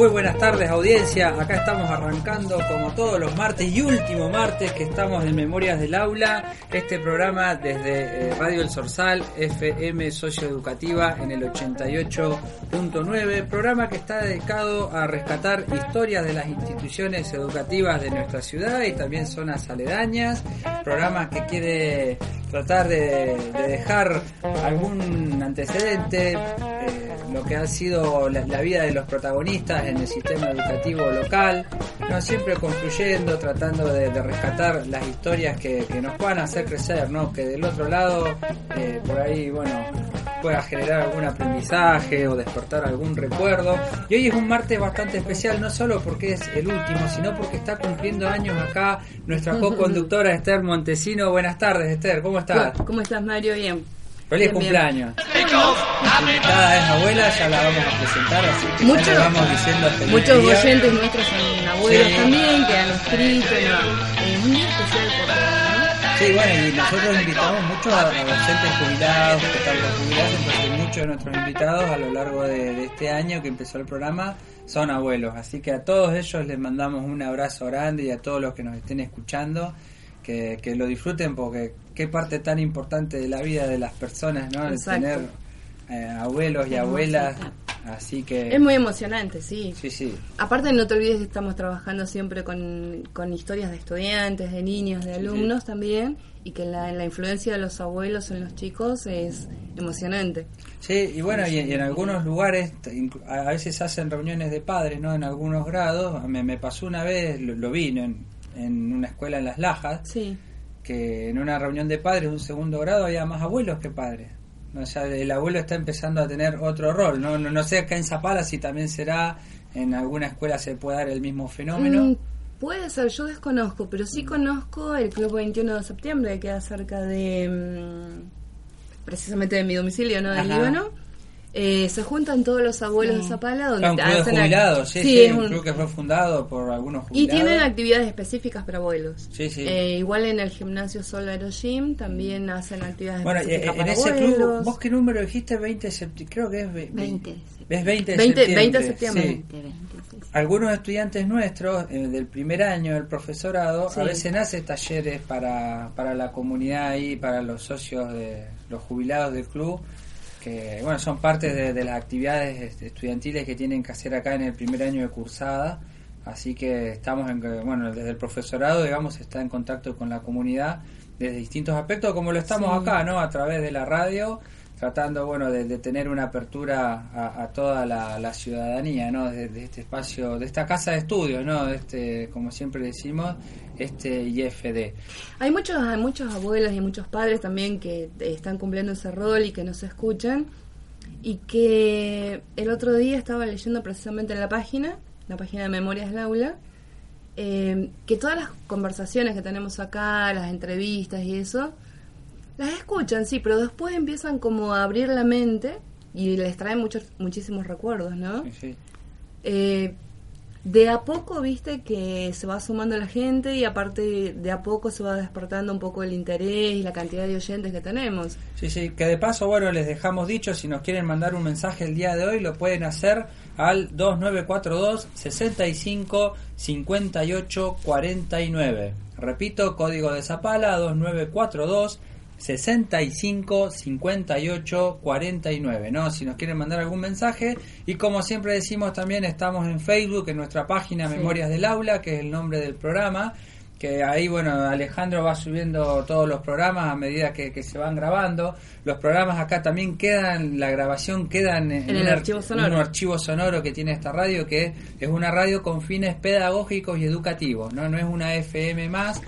Muy buenas tardes audiencia, acá estamos arrancando como todos los martes y último martes que estamos en Memorias del Aula, este programa desde eh, Radio El Sorsal, FM Socioeducativa en el 88.9, programa que está dedicado a rescatar historias de las instituciones educativas de nuestra ciudad y también zonas aledañas, programa que quiere tratar de, dejar algún antecedente, eh, lo que ha sido la, vida de los protagonistas en el sistema educativo local, no siempre construyendo, tratando de, rescatar las historias que, nos puedan hacer crecer, ¿no? que del otro lado eh, por ahí bueno pueda generar algún aprendizaje o despertar algún recuerdo. Y hoy es un martes bastante especial, no solo porque es el último, sino porque está cumpliendo años acá nuestra co-conductora Esther Montesino. Buenas tardes, Esther, ¿cómo estás? ¿Cómo estás, Mario? Bien. Feliz cumpleaños. Invitada es abuela, ya la vamos a presentar, así que muchos, vamos diciendo Muchos oyentes nuestros son abuelos también, que han escrito, es muy especial por ¿no? Sí, bueno, y nosotros invitamos mucho a, docentes jubilados, los jubilados, entonces muchos de nuestros invitados a lo largo de, este año que empezó el programa son abuelos, así que a todos ellos les mandamos un abrazo grande y a todos los que nos estén escuchando, que, que lo disfruten porque qué parte tan importante de la vida de las personas, ¿no? El tener eh, abuelos y abuelas. Así que... Es muy emocionante, sí. Sí, sí. Aparte, no te olvides que estamos trabajando siempre con, historias de estudiantes, de niños, de alumnos también, y que la, la influencia de los abuelos en los chicos es emocionante. Sí, y bueno, y, en algunos lugares a veces hacen reuniones de padres, ¿no? En algunos grados. Me, me pasó una vez, lo, vi en, en una escuela en Las Lajas. Sí que en una reunión de padres de un segundo grado había más abuelos que padres. O sea, el abuelo está empezando a tener otro rol. No, no, sé acá en Zapala si también será, en alguna escuela se puede dar el mismo fenómeno. Mm, puede ser, yo desconozco, pero sí conozco el Club 21 de septiembre, que queda cerca de, mm, precisamente de mi domicilio, ¿no? Del Líbano eh, se juntan todos los abuelos de Zapala donde un club de jubilados, sí, sí, es un club que fue fundado por algunos jubilados. Y tienen actividades específicas para abuelos. Sí, sí. Eh, igual en el gimnasio Solaro Gym también hacen actividades bueno, específicas eh, en ese club, ¿vos qué número dijiste? 20 de septiembre, creo que es 20. Es 20 de 20, septiembre. 20 de septiembre. Algunos estudiantes nuestros del primer año del profesorado a veces hacen talleres para, para la comunidad y para los socios de los jubilados del club que bueno son parte de, las actividades este, estudiantiles que tienen que hacer acá en el primer año de cursada. Así que estamos en bueno desde el profesorado digamos está en contacto con la comunidad desde distintos aspectos como lo estamos acá no a través de la radio tratando bueno de, tener una apertura a, toda la, ciudadanía no de, este espacio de esta casa de estudios no de este como siempre decimos este IFD hay muchos hay muchos abuelos y muchos padres también que están cumpliendo ese rol y que nos escuchan. Y que el otro día estaba leyendo precisamente en la página la página de Memorias del Aula eh, que todas las conversaciones que tenemos acá las entrevistas y eso las escuchan, sí, pero después empiezan como a abrir la mente y les traen muchos, muchísimos recuerdos, ¿no? Sí, eh, de a poco, viste, que se va sumando la gente y aparte de a poco se va despertando un poco el interés y la cantidad de oyentes que tenemos. Sí, sí, que de paso, bueno, les dejamos dicho, si nos quieren mandar un mensaje el día de hoy, lo pueden hacer al 2942 65 58 49. Repito, código de Zapala 2942 65 58 49, ¿no? Si nos quieren mandar algún mensaje. Y como siempre decimos, también estamos en Facebook, en nuestra página Memorias del Aula, que es el nombre del programa. Que ahí, bueno, Alejandro va subiendo todos los programas a medida que, se van grabando. Los programas acá también quedan, la grabación queda en, el archivo sonoro. un archivo sonoro que tiene esta radio, que es una radio con fines pedagógicos y educativos, ¿no? No es una FM más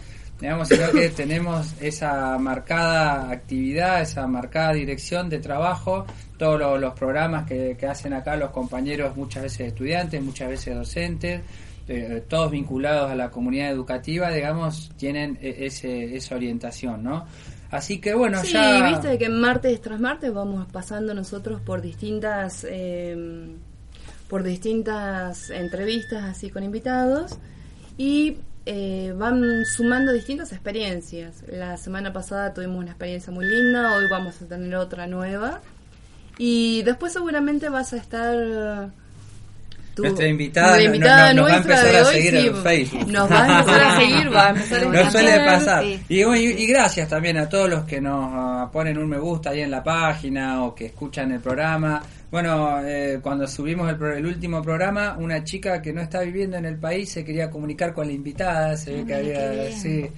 digamos, sino que tenemos esa marcada actividad, esa marcada dirección de trabajo, todos los, programas que, hacen acá los compañeros, muchas veces estudiantes, muchas veces docentes, eh, todos vinculados a la comunidad educativa, digamos, tienen e, ese, esa orientación, ¿no? Así que bueno, sí, ya... viste que martes tras martes vamos pasando nosotros por distintas... Eh, por distintas entrevistas así con invitados y eh, van sumando distintas experiencias. La semana pasada tuvimos una experiencia muy linda, hoy vamos a tener otra nueva. Y después seguramente vas a estar nuestra invitada, invitada nos, va a empezar a seguir en Facebook. Nos va a empezar a seguir, va a empezar a Nos suele pasar. Y, y, gracias también a todos los que nos ponen un me gusta ahí en la página o que escuchan el programa. Bueno, eh, cuando subimos el, el, último programa, una chica que no está viviendo en el país se quería comunicar con la invitada, se ve que había... Sí,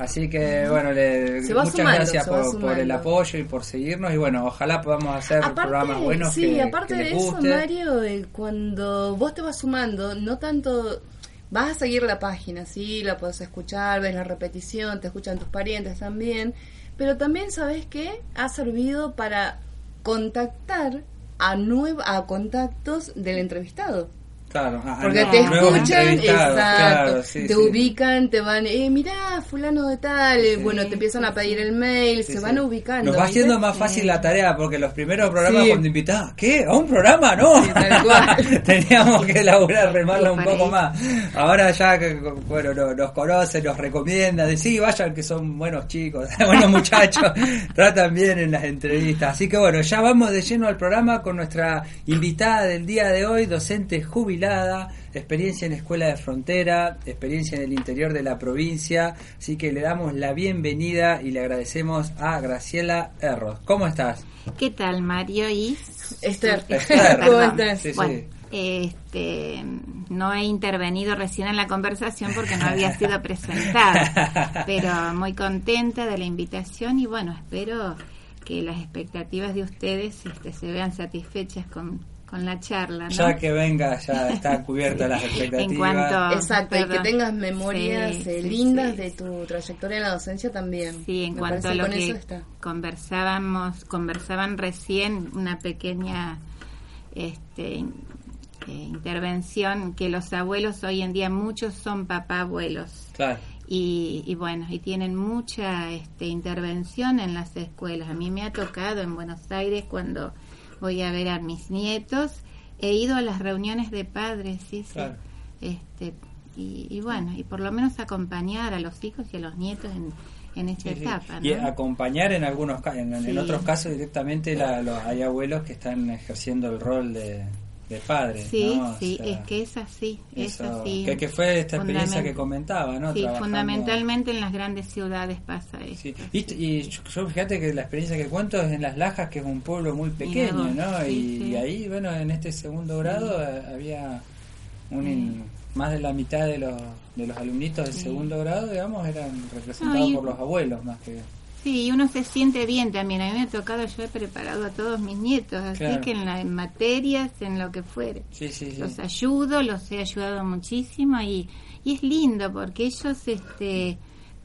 Así que bueno, le, muchas gracias por, el apoyo y por seguirnos. Y bueno, ojalá podamos hacer programas buenos. Sí, que, aparte de eso, Mario, cuando vos te vas sumando, no tanto vas a seguir la página, sí, la puedes escuchar, ves la repetición, te escuchan tus parientes también, pero también sabes que ha servido para contactar a a contactos del entrevistado. Claro, porque te escuchan, exacto, te ubican, te van, eh, mirá, fulano de tal, eh, bueno, te empiezan a pedir el mail, se van ubicando. Nos va haciendo más fácil la tarea, porque los primeros programas cuando invitaba, ¿qué? ¿A un programa? No, teníamos que elaborar, remarla un poco más. Ahora ya, bueno, nos conocen, nos recomiendan, sí, vayan que son buenos chicos, buenos muchachos, tratan bien en las entrevistas. Así que bueno, ya vamos de lleno al programa con nuestra invitada del día de hoy, docente jubilada experiencia en escuela de frontera, experiencia en el interior de la provincia, así que le damos la bienvenida y le agradecemos a Graciela Erros. ¿Cómo estás? ¿Qué tal, Mario y Esther? ¿Cómo estás? este, no he intervenido recién en la conversación porque no había sido presentada, pero muy contenta de la invitación y bueno, espero que las expectativas de ustedes este, se vean satisfechas con, con la charla. ¿no? Ya que venga, ya está cubierta las expectativas. Exacto, y que tengas memorias eh, lindas de tu trayectoria en la docencia también. Sí, en cuanto a lo que conversábamos, conversaban recién una pequeña este, eh, intervención que los abuelos hoy en día muchos son papá abuelos. Claro. Y, y, bueno, y tienen mucha este, intervención en las escuelas. A mí me ha tocado en Buenos Aires cuando voy a ver a mis nietos, he ido a las reuniones de padres, sí, sí. Este, y, bueno, y por lo menos acompañar a los hijos y a los nietos en, en esta etapa. Y acompañar en algunos en, en otros casos directamente la, los, hay abuelos que están ejerciendo el rol de, de padre. Sí, sí, es que es así, es así. Que, fue esta experiencia que comentaba, ¿no? Sí, fundamentalmente en las grandes ciudades pasa eso. Y, yo, fíjate que la experiencia que cuento es en Las Lajas, que es un pueblo muy pequeño, ¿no? y, ahí, bueno, en este segundo grado eh, había un, más de la mitad de los, de los alumnitos del segundo grado, digamos, eran representados por los abuelos más que... Sí, uno se siente bien también. A mí me ha tocado, yo he preparado a todos mis nietos, así que en, las materias, en lo que fuere. los ayudo, los he ayudado muchísimo y, y es lindo porque ellos este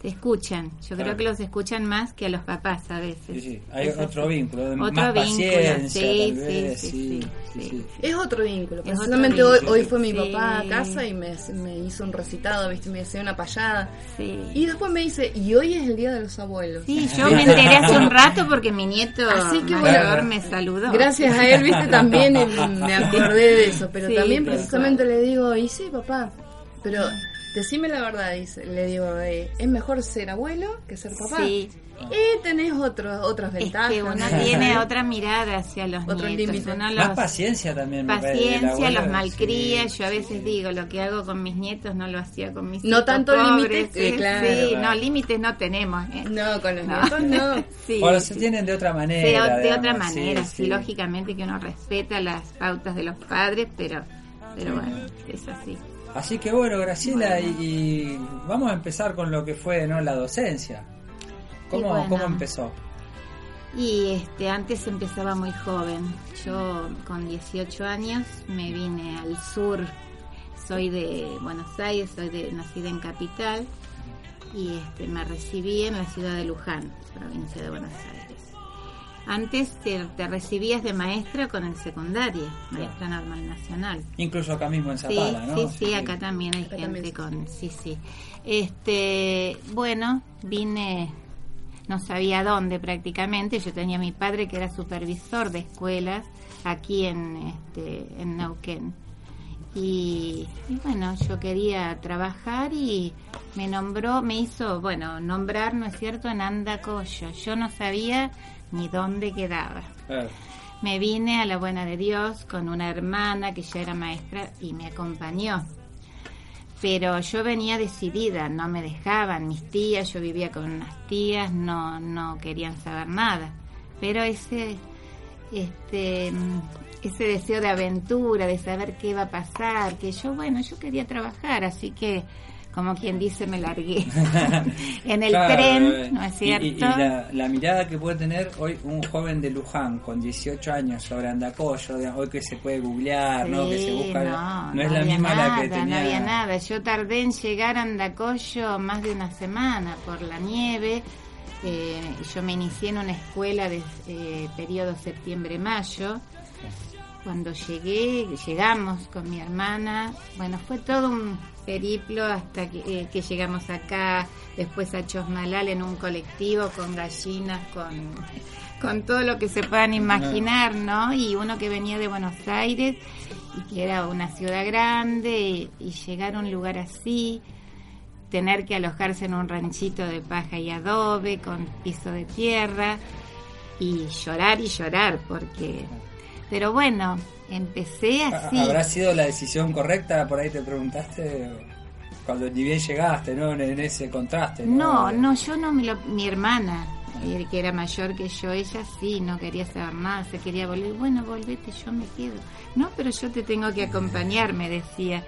escuchan. Yo creo que los escuchan más que a los papás a veces. Sí, sí. Hay otro vínculo, otro más vínculo, sí, sí, sí, Es otro vínculo. Precisamente hoy, hoy fue mi papá a casa y me, me hizo un recitado, ¿viste? me decía una payada. Y después me dice, y hoy es el Día de los Abuelos. Sí, yo me enteré hace un rato porque mi nieto Así que, bueno, me saludó. Gracias a él, ¿viste? También me acordé de eso. Pero también precisamente le digo, y sí, papá, pero Decime la verdad, dice, le digo, eh, es mejor ser abuelo que ser papá. Sí. Y tenés otros otras ventajas. Es que uno tiene otra mirada hacia los Otro nietos. Más paciencia también. Paciencia, los malcría. Yo a veces digo, lo que hago con mis nietos no lo hacía con mis No tanto límites, sí, claro. Sí, no, límites no tenemos. ¿eh? No, con los nietos no. sí, o se tienen de otra manera. de otra manera, sí, lógicamente que uno respeta las pautas de los padres, pero, pero bueno, es así. Así que bueno, Graciela, y, vamos a empezar con lo que fue ¿no? la docencia. ¿Cómo, ¿Cómo empezó? Y este, antes empezaba muy joven. Yo con 18 años me vine al sur. Soy de Buenos Aires, soy de, nacida en Capital y este, me recibí en la ciudad de Luján, provincia de Buenos Aires. Antes te, recibías de maestra con el secundaria, maestra normal nacional. Incluso acá mismo en Zapala, ¿no? Sí, sí, acá también hay gente con, sí, sí. Este, bueno, vine, no sabía dónde prácticamente. Yo tenía a mi padre que era supervisor de escuelas aquí en, este, en Neuquén. Y, y, bueno, yo quería trabajar y me nombró, me hizo, bueno, nombrar, ¿no es cierto?, en Andacoyo. Yo no sabía ni dónde quedaba. me vine a la buena de Dios con una hermana que ya era maestra y me acompañó. Pero yo venía decidida, no me dejaban mis tías, yo vivía con unas tías, no, no querían saber nada. Pero ese, este, ese deseo de aventura, de saber qué iba a pasar, que yo, bueno, yo quería trabajar, así que como quien dice, me largué en el tren, eh, ¿no es cierto? Y, la, mirada que puede tener hoy un joven de Luján con 18 años sobre Andacollo, hoy que se puede googlear, ¿no? Que se busca, no, es la misma la que tenía. No había nada, yo tardé en llegar a Andacollo más de una semana por la nieve. Eh, yo me inicié en una escuela de eh, periodo septiembre-mayo. Cuando llegué, llegamos con mi hermana, bueno, fue todo un periplo hasta eh, que, llegamos acá, después a Chosmalal en un colectivo con gallinas, con, con todo lo que se puedan imaginar, ¿no? Y uno que venía de Buenos Aires y que era una ciudad grande y, llegar a un lugar así, tener que alojarse en un ranchito de paja y adobe con piso de tierra y llorar y llorar porque pero bueno empecé así. ¿Habrá sido la decisión correcta? Por ahí te preguntaste cuando ni bien llegaste, ¿no? En, ese contraste. No, no, yo no, mi, mi hermana, eh, que era mayor que yo, ella sí, no quería saber nada, se quería volver. Bueno, volvete, yo me quedo. No, pero yo te tengo que acompañar, me decía.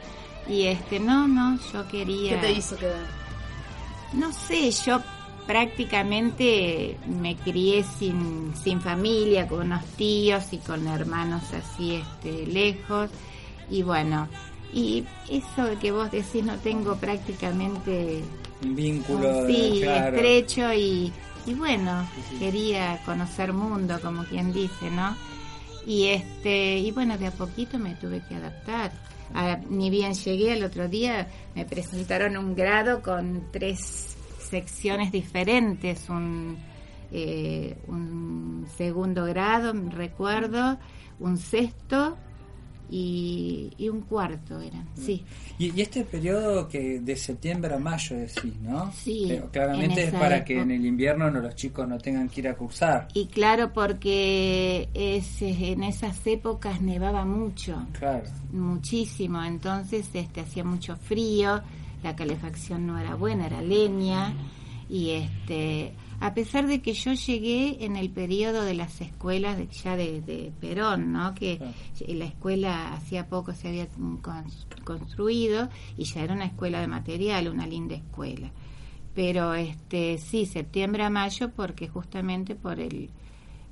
Y este, no, no, yo quería. ¿Qué te hizo quedar? No sé, yo prácticamente me crié sin, sin familia, con unos tíos y con hermanos así este, lejos. Y bueno, y eso que vos decís no tengo prácticamente un vínculo sí, estrecho y, y bueno, quería conocer mundo, como quien dice, ¿no? Y este y bueno, de a poquito me tuve que adaptar. ni bien llegué al otro día, me presentaron un grado con tres secciones diferentes, un, eh, un segundo grado, recuerdo, un sexto y, un cuarto eran, mm. sí. Y, este periodo que de septiembre a mayo decís, ¿no? Sí. claramente es para que en el invierno no, los chicos no tengan que ir a cursar. Y claro, porque es, en esas épocas nevaba mucho. Claro. Muchísimo, entonces este hacía mucho frío la calefacción no era buena, era leña y este a pesar de que yo llegué en el periodo de las escuelas de, ya de, Perón, ¿no? que la escuela hacía poco se había construido y ya era una escuela de material, una linda escuela. Pero este sí, septiembre a mayo porque justamente por el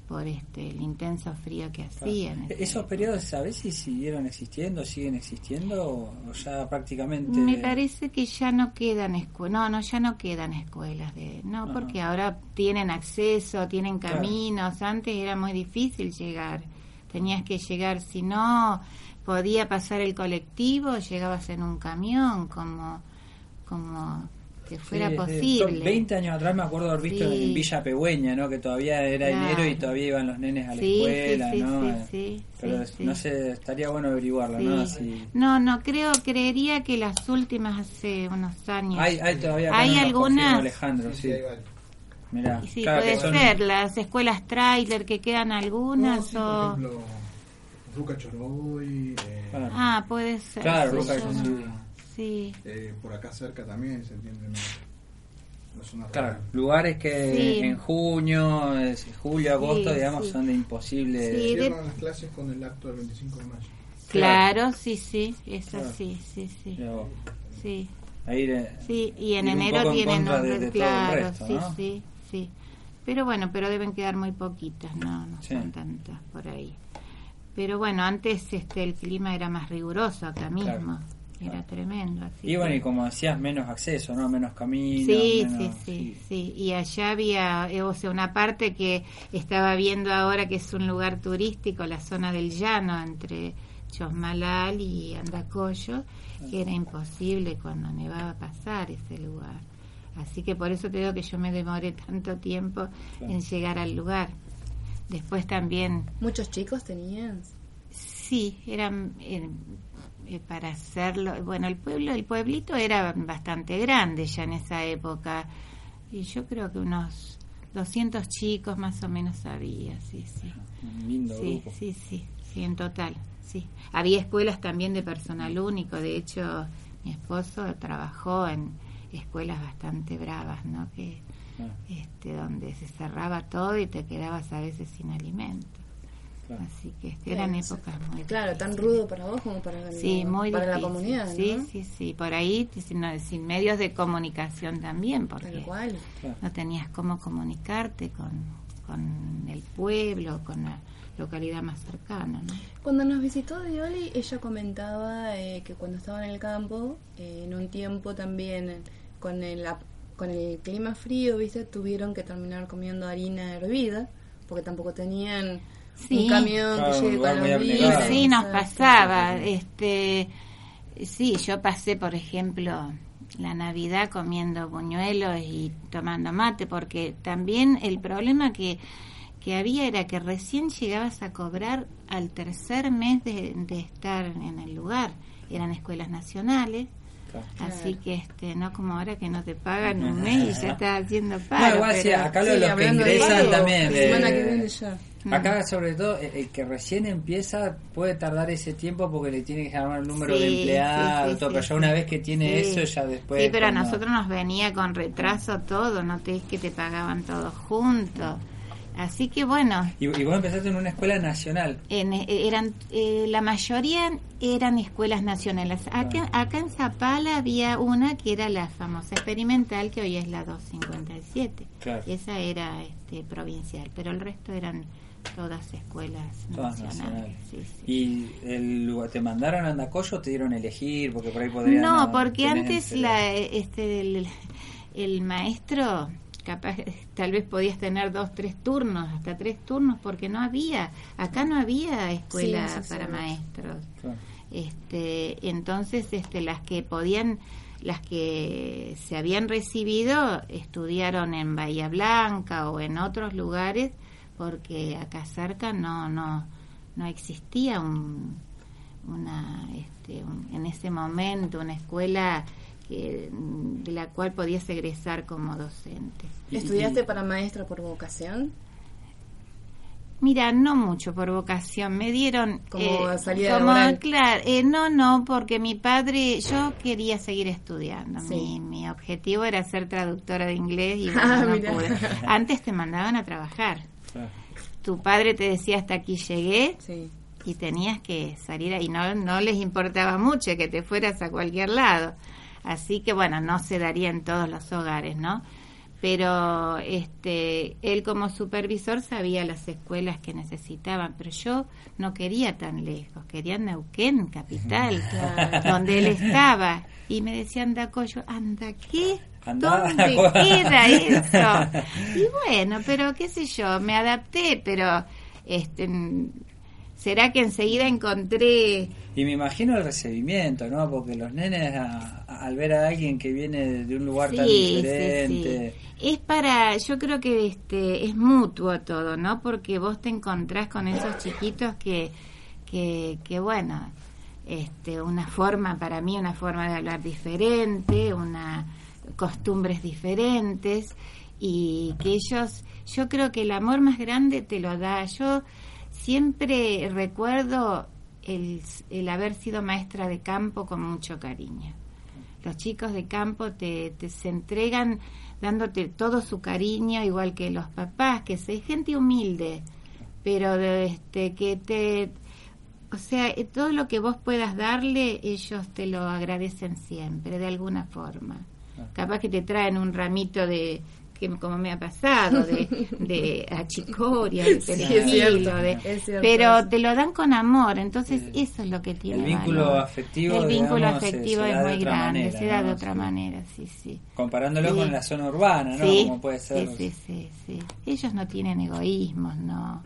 por este el intenso frío que hacían. ¿Esos periodos sabes si siguieron existiendo, siguen existiendo o ya prácticamente? Me parece que ya no quedan escuelas, no, no, ya no quedan escuelas de, no, porque ahora tienen acceso, tienen caminos, antes era muy difícil llegar, tenías que llegar, si no podía pasar el colectivo, llegabas en un camión, como como que fuera posible. 20 años atrás me acuerdo haber visto en Villa Pegüeña, ¿no? Que todavía era enero y todavía iban los nenes a la escuela, ¿no? Pero no sé, estaría bueno averiguarlo, ¿no? No, no, creo, creería que las últimas hace unos años. Hay, hay todavía hay algunas. Alejandro, sí. Mirá, sí, puede ser, las escuelas trailer que quedan algunas o... Por ejemplo, Ruca Choroboy. Eh... Ah, puede ser. Claro, Ruca Choroboy. Sí. Eh, por acá cerca también se entiende. claro, lugares que en junio, julio, agosto, digamos, son de imposible. Sí, las clases con el acto del 25 de mayo. Claro, sí, sí, es así, sí, sí. Sí. sí, y en enero tienen otro, claro, sí, sí, sí. Pero bueno, pero deben quedar muy poquitas, no, no son tantas por ahí. Pero bueno, antes este el clima era más riguroso acá mismo. Era tremendo. Así y bueno, y como decías, menos acceso, ¿no? Menos caminos. Sí, sí, sí, sí. Y allá había, eh, o sea, una parte que estaba viendo ahora que es un lugar turístico, la zona del llano entre Chosmalal y Andacollo, que era imposible cuando nevaba pasar ese lugar. Así que por eso te digo que yo me demoré tanto tiempo en llegar al lugar. Después también... ¿Muchos chicos tenían? Sí, eran, eran eh, para hacerlo. Bueno, el pueblo, el pueblito era bastante grande ya en esa época. Y yo creo que unos 200 chicos más o menos había, sí, sí. Un lindo Sí, grupo. sí, sí, sí, en total, sí. Había escuelas también de personal único, de hecho mi esposo trabajó en escuelas bastante bravas, ¿no? Que Ah, este donde se cerraba todo y te quedabas a veces sin alimento. Claro. Así que eran Claro, épocas muy Claro, tan rudo para vos como para, Sí, la- muy para la comunidad, Sí, ¿no? sí, sí. Por ahí, sin, sin medios de comunicación también, porque Tal cual. no tenías cómo comunicarte con, con el pueblo, con la localidad más cercana, ¿no? Cuando nos visitó Dioli, ella comentaba eh, que cuando estaba en el campo, eh, en un tiempo también con el, con el clima frío, ¿viste? Tuvieron que terminar comiendo harina hervida, porque tampoco tenían Sí. un camión Claro, que. Sí, nos pasaba. Este, sí, yo pasé, por ejemplo, la Navidad comiendo buñuelos y tomando mate, porque también el problema que, que había era que recién llegabas a cobrar al tercer mes de, de estar en el lugar. Eran escuelas nacionales. Así que este no como ahora que no te pagan un mes y ya estás haciendo pago. No, igual sí, pero- acá lo- Sí, los que de ingresan pago, también. eh, semana que viene ya. Acá, sobre todo, el el que recién empieza puede tardar ese tiempo porque le tiene que llamar el número de Sí, sí, todo, pero ya una vez que tiene Sí. eso, ya después. Sí, pero a nosotros nos venía con retraso todo, no te es que te pagaban todo juntos. Así que bueno, Y, y vos empezaste en una escuela nacional. en- eh, eran eh, la mayoría eran escuelas nacionales. Acá, acá en Zapala había una que era la famosa experimental, que hoy es la 257. Claro. Esa era este, provincial, pero el resto eran todas escuelas Todas nacionales. nacionales. sí, sí. ¿Y el, te mandaron a Andacoyo o te dieron a elegir? Porque por ahí podrían. No, porque antes la, este, el, el maestro, capaz, tal vez podías tener dos, tres turnos, hasta tres turnos, porque no había, acá no había escuela Sí, sí, sí, para sí. maestros. Claro. Este, entonces, este, las que podían, las que se habían recibido, estudiaron en Bahía Blanca o en otros lugares, porque acá cerca no, no, no existía un, una, este, un- en ese momento una escuela que, de la cual podías egresar como docente. ¿Estudiaste para maestra por vocación? Mira, no mucho por vocación, me dieron Como salida como, laboral. claro, eh, no, no, porque mi padre, yo quería seguir estudiando, Sí. mi, mi objetivo era ser traductora de inglés y Ah, bueno, no mira. pude. Antes te mandaban a trabajar, tu padre te decía hasta aquí llegué Sí. y tenías que salir ahí, no, no les importaba mucho que te fueras a cualquier lado, así que bueno, no se daría en todos los hogares, ¿no? pero este él como supervisor sabía las escuelas que necesitaban, pero yo no quería tan lejos, quería Neuquén, capital, Claro. donde él estaba, y me decía anda Coyo, anda qué, ¿dónde era eso? Y bueno, pero qué sé yo, me adapté, pero este será que enseguida encontré Y me imagino el recibimiento, ¿no? Porque los nenes, a- a- al ver a alguien que viene de un lugar tan sí, diferente. sí. Es para, yo creo que este es mutuo todo, ¿no? Porque vos te encontrás con esos chiquitos que, que, que bueno, este, una forma, para mí, una forma de hablar diferente, una costumbres diferentes y que ellos, yo creo que el amor más grande te lo da. Yo siempre recuerdo el, el haber sido maestra de campo con mucho cariño. Los chicos de campo te, te se entregan dándote todo su cariño igual que los papás que es gente humilde pero de, este que te o sea eh, todo lo que vos puedas darle ellos te lo agradecen siempre de alguna forma. Capaz que te traen un ramito de que como me ha pasado de, de achicoria de perejil, pero te lo dan con amor entonces Sí. eso es lo que tiene El vínculo valor. afectivo, el vínculo digamos, afectivo es muy grande manera, se da ¿no? de otra manera sí sí Comparándolo Sí. con la zona urbana, ¿no? Como puede ser. sí, sí, sí. Ellos no tienen egoísmos, no.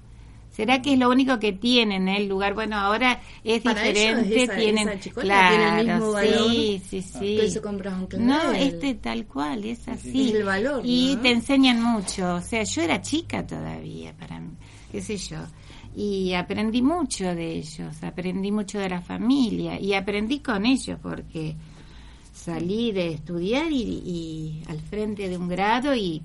¿Será que es lo único que tienen el lugar? Bueno, ahora es Para diferente, esa- tienen, esa claro, tiene el mismo valor sí, sí, sí. que se compra un clavel. No, este tal cual, es así. Es el valor, Y ¿no? te enseñan mucho. O sea, yo era chica todavía, para mí, qué sé yo. Y aprendí mucho de ellos, aprendí mucho de la familia y aprendí con ellos porque salí de estudiar y, y al frente de un grado y,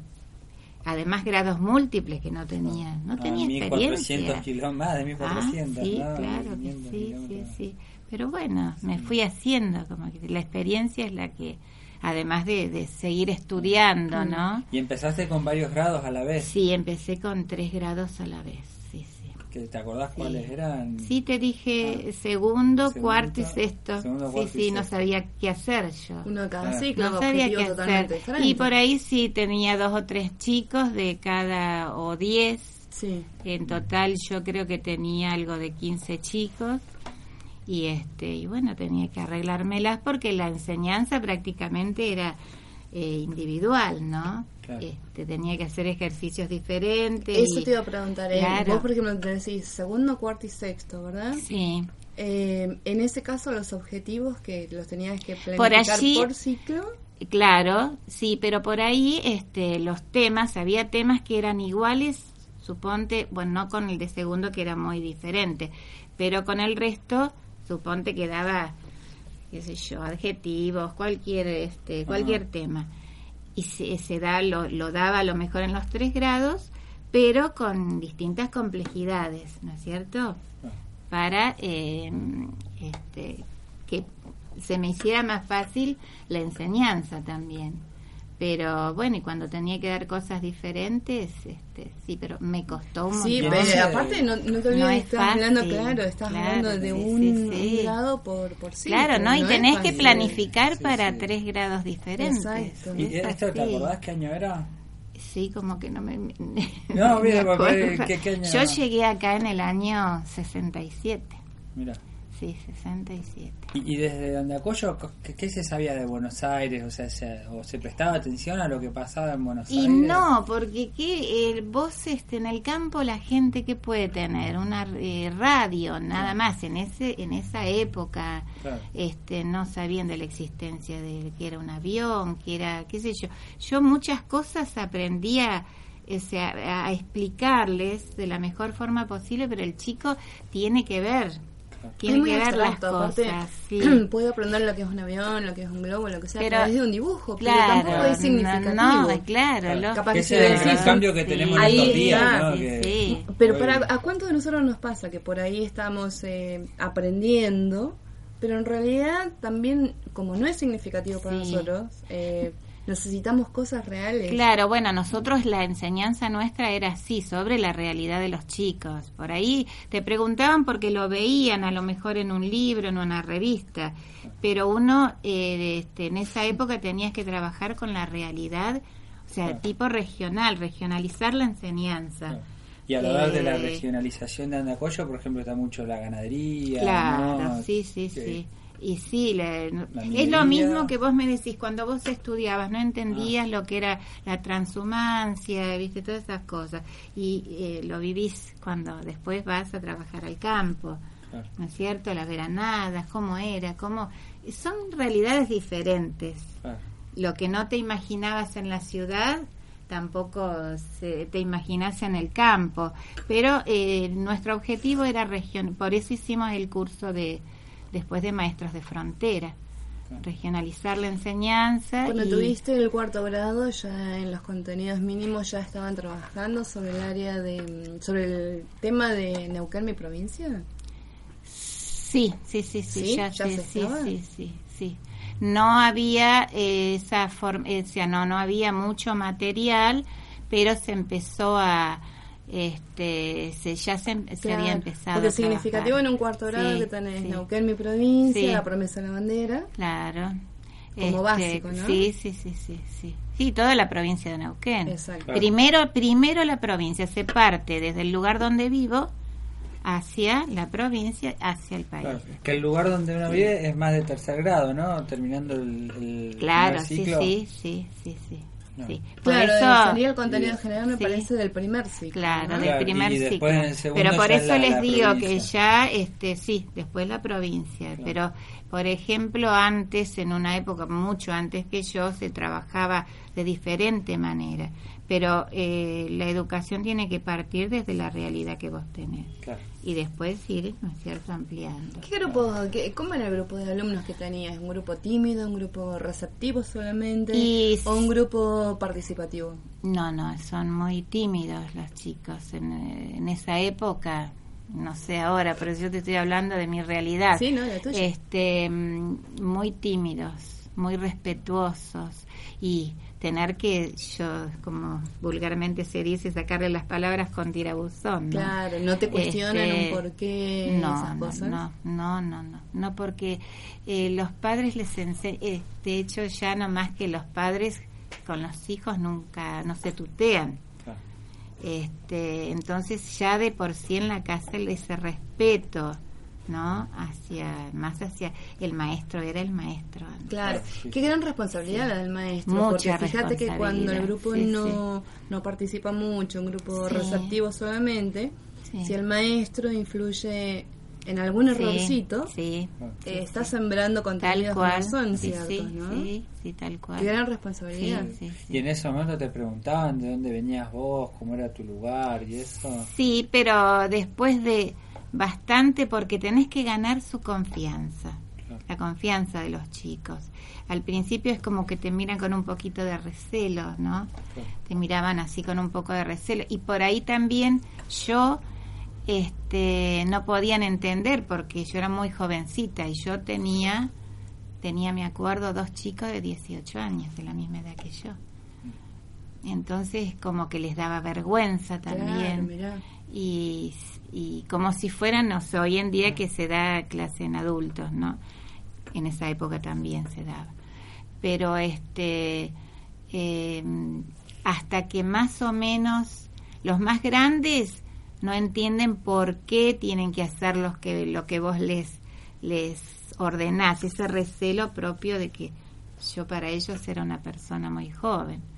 además grados múltiples que no tenía, no Ah, tenía 1400 experiencia. kilómetros, más de 1400. Ah, sí, ¿no? claro que 1500 sí, sí, sí. Pero bueno, me fui haciendo, como que la experiencia es la que, además de, de seguir estudiando, ¿no? Y empezaste con varios grados a la vez. Sí, empecé con tres grados a la vez. Que ¿Te acordás Sí. cuáles eran? Sí, te dije Ah. segundo, Segundo, cuarto y sexto. segundo, sí, sí, no sabía qué hacer yo. Uno de cada Claro. ciclo, No sabía qué totalmente hacer. diferente. Y por ahí sí tenía dos o tres chicos de cada, o diez. Sí. En total yo creo que tenía algo de 15 chicos. Y este y bueno, tenía que arreglármelas porque la enseñanza prácticamente era eh, individual, ¿no? Claro. Este, tenía que hacer ejercicios diferentes. Eso y- te iba a preguntar. eh. Claro. Vos, por ejemplo, te decís segundo, cuarto y sexto, ¿verdad? Sí. Eh, en ese caso, los objetivos que los tenías que Por planificar allí- por ciclo. Claro, sí, pero por ahí este, los temas, había temas que eran iguales, suponte, bueno, no con el de segundo que era muy diferente, pero con el resto, suponte que daba, qué sé yo, adjetivos, cualquier, este, cualquier tema. Y se, se da, lo, lo daba a lo mejor en los tres grados, pero con distintas complejidades, ¿no es cierto? Ah. para eh, este, que se me hiciera más fácil la enseñanza también. Pero bueno, y cuando tenía que dar cosas diferentes, este, sí, pero me costó un Sí, montón. pero aparte no, no te olvides No es estás hablando, claro, estás claro, hablando de sí, un, sí, sí. un grado por, por ciclo. Claro, ¿no? Y tenés que planificar Sí, para sí. tres grados diferentes. Exacto. ¿Y Es esto te así. acordás qué año era? Sí, como que no me... No, acuerdo. ¿qué- qué año? Yo llegué acá en el año 67. Mira. Sí, 67. ¿Y, y desde Andacoyo qué, qué se sabía de Buenos Aires? O sea, se, o se prestaba atención a lo que pasaba en Buenos Y Aires? no, porque ¿qué, eh, vos este, en el campo la gente que puede tener una eh, radio nada más en ese en esa época Claro. este no sabían de la existencia de que era un avión, que era qué sé yo. Yo muchas cosas aprendía o sea, a explicarles de la mejor forma posible, pero el chico tiene que ver, tiene Es muy que ver las abstracto, aparte, cosas. sí. puede aprender lo que es un avión, lo que es un globo, lo que sea, Pero- a través de un dibujo, pero tampoco es significativo. no, no, claro, lo- Capaz que Ese si es el gran cambio que Sí. tenemos en Ahí estos días, está, ¿no? sí, Que- sí. Pero para, ¿a cuántos de nosotros nos pasa que por ahí estamos eh, aprendiendo, pero en realidad también, como no es significativo para Sí. nosotros, eh, necesitamos cosas reales? Claro, bueno, nosotros la enseñanza nuestra era así, sobre la realidad de los chicos. Por ahí te preguntaban porque lo veían a lo mejor en un libro, en una revista, pero uno eh, este, en esa época tenías que trabajar con la realidad, o sea, Claro. tipo regional, regionalizar la enseñanza. Claro. Y al hablar de la Eh, regionalización de Andacoyo, por ejemplo, está mucho la ganadería. Claro, ¿no? sí, sí, Que- sí. Y sí, la- La es lo mismo que vos me decís, cuando vos estudiabas no entendías lo que era la transhumancia, viste, todas esas cosas. Y eh, lo vivís cuando después vas a trabajar al campo, Claro. ¿no es cierto? Las veranadas, cómo era, cómo... Son realidades diferentes. Claro. Lo que no te imaginabas en la ciudad tampoco se- te imaginas en el campo. Pero eh, nuestro objetivo era región, por eso hicimos el curso de después de maestros de frontera, regionalizar la enseñanza. Cuando y- tuviste el cuarto grado, ya en los contenidos mínimos ya estaban trabajando sobre el área de, mm, sobre el tema de Neuquén, mi provincia. Sí, sí, sí, sí, ¿Sí? ya, ¿Ya sí, se sí, sí, sí, sí. No había eh, esa forma, o sea, no, no había mucho material, pero se empezó a, este, se, ya se, se Claro, había empezado. Porque significativo en un cuarto grado Sí, que tenés sí. Neuquén, mi provincia, Sí. la promesa de la bandera. Claro. Este, Como básico, ¿no? Sí, sí, sí, sí, sí. Sí, toda la provincia de Neuquén. Exacto. Claro. Primero, primero la provincia se parte desde el lugar donde vivo hacia la provincia, hacia el país. Claro, que el lugar donde uno vive es más de tercer grado, ¿no? Terminando el, el Claro, sí, sí, sí, sí, sí. No. sí. Por Claro, eso, el contenido general, me Sí. parece, del primer ciclo. Claro, ¿no? del primer y ciclo. en el segundo pero por eso la- les la digo que ya, este, sí, después la provincia. Claro. Pero, por ejemplo, antes, en una época mucho antes que yo, se trabajaba de diferente manera. Pero eh, la educación tiene que partir desde la realidad que vos tenés Claro. y después ir, ¿no es cierto?, ampliando. ¿Qué grupo, qué- ¿Cómo era el grupo de alumnos que tenías? ¿Un grupo tímido, un grupo receptivo solamente? Y- ¿O un grupo participativo? No, no, son muy tímidos los chicos en, eh, en esa época. No sé ahora, pero yo te estoy hablando de mi realidad. Sí, ¿no? La tuya. Este, mm, muy tímidos, muy respetuosos y tener que, yo, como vulgarmente se dice, sacarle las palabras con tirabuzón. ¿no? Claro, no te cuestionan Este, un por qué no, esas no, cosas. No, no, no, no, no porque eh, los padres les enseñan, de hecho ya no más que los padres con los hijos nunca, no se tutean. Claro. Este, entonces ya de por sí en la casa ese respeto, ¿no? Hacia, más hacia el maestro, era el maestro. antes. Claro, sí, qué sí. gran responsabilidad la del maestro. Mucha porque fíjate que cuando el grupo sí, no, no participa mucho, un grupo Sí. receptivo solamente, Sí. si el maestro influye en algún errorcito, Sí, eh, está sembrando tal contenidos que cual. no son sí, ciertos, sí, ¿no? sí, sí, tal cual. Qué gran Sí, responsabilidad. sí, sí. Y en ese momento te preguntaban de dónde venías vos, cómo era tu lugar y eso. Sí, pero después de bastante porque tenés que ganar su confianza, Claro. la confianza de los chicos. Al principio es como que te miran con un poquito de recelo, ¿no? Claro. Te miraban así con un poco de recelo y por ahí también yo este no podían entender porque yo era muy jovencita y yo tenía tenía me acuerdo dos chicos de 18 años de la misma edad que yo. Entonces como que les daba vergüenza Claro, también mirá. Y, y como si fueran, no sé, hoy en día que se da clase en adultos, ¿no? En esa época también se daba. Pero este, eh, hasta que más o menos los más grandes no entienden por qué tienen que hacer los que, lo que vos les, les ordenás, ese recelo propio de que yo para ellos era una persona muy joven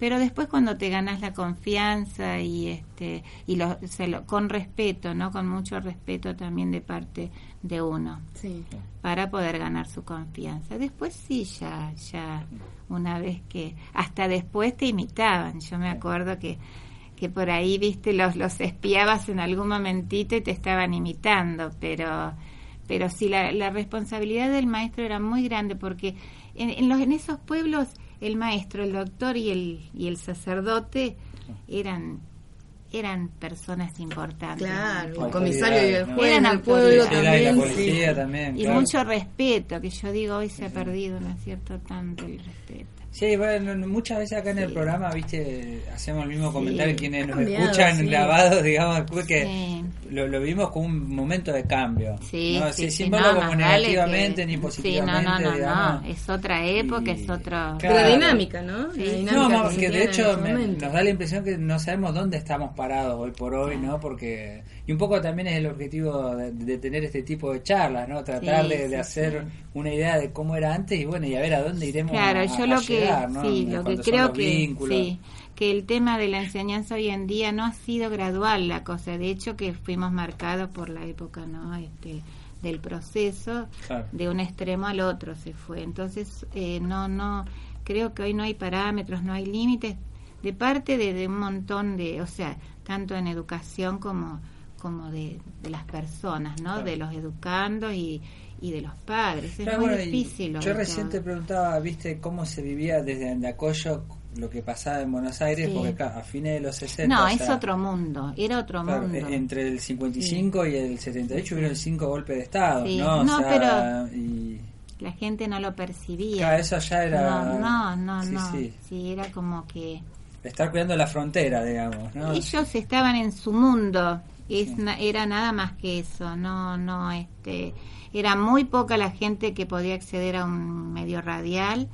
pero después cuando te ganas la confianza y este y lo, se lo- con respeto no con mucho respeto también de parte de uno. Sí. para poder ganar su confianza. Después sí ya ya una vez que hasta después te imitaban. Yo me acuerdo que que por ahí viste los los espiabas en algún momentito y te estaban imitando pero pero sí la, la responsabilidad del maestro era muy grande porque en, en los en esos pueblos el maestro el doctor y el y el sacerdote eran eran personas importantes Claro, ¿no? el comisario y el juez Eran del pueblo la también. policía sí. también. y claro. mucho respeto que yo digo hoy se ha perdido no es cierto tanto el respeto Sí, bueno, muchas veces acá en el Sí. programa, viste, hacemos el mismo Sí. comentario quienes nos cambiado, escuchan sí. grabados, digamos, que Sí. lo, lo vimos como un momento de cambio. Sí, ¿no? sí, Sí, sí, sin no, como negativamente que- ni Sí, positivamente, no, no, no, digamos. no, es otra época, Y- es otro... Claro. Pero dinámica, ¿no? Sí. La dinámica No, que más se que de hecho ese me- nos da la impresión que no sabemos dónde estamos parados hoy por hoy, ¿no? Porque y un poco también es el objetivo de, de tener este tipo de charlas, ¿no? Tratar Sí, de, de sí, hacer sí. una idea de cómo era antes y bueno, y a ver a dónde iremos Claro, a, yo a lo que, sí, lo que creo que, sí, que el tema de la enseñanza hoy en día no ha sido gradual la cosa, de hecho que fuimos marcados por la época, ¿no? Este, del proceso, Claro. de un extremo al otro se fue. Entonces, eh, no, no, creo que hoy no hay parámetros, no hay límites de parte de, de un montón de, o sea, tanto en educación como como de, de las personas, ¿no? Claro. De los educandos y, y de los padres. Es Claro, muy bueno, difícil. Yo recién te preguntaba, viste, cómo se vivía desde Andacoyo lo que pasaba en Buenos Aires, Sí. porque claro, a fines de los 60. No, o es sea, otro mundo, era otro claro, mundo. e- entre el 55 y el 78 hubieron cinco golpes de Estado, Sí. ¿no? O No, sea, y La gente no lo percibía. claro, eso ya era. No, no, no, sí, no. sí. Sí, era como que Estar cuidando la frontera, digamos, ¿no? ellos estaban en su mundo. Es era nada más que eso, no, no, este, era muy poca la gente que podía acceder a un medio radial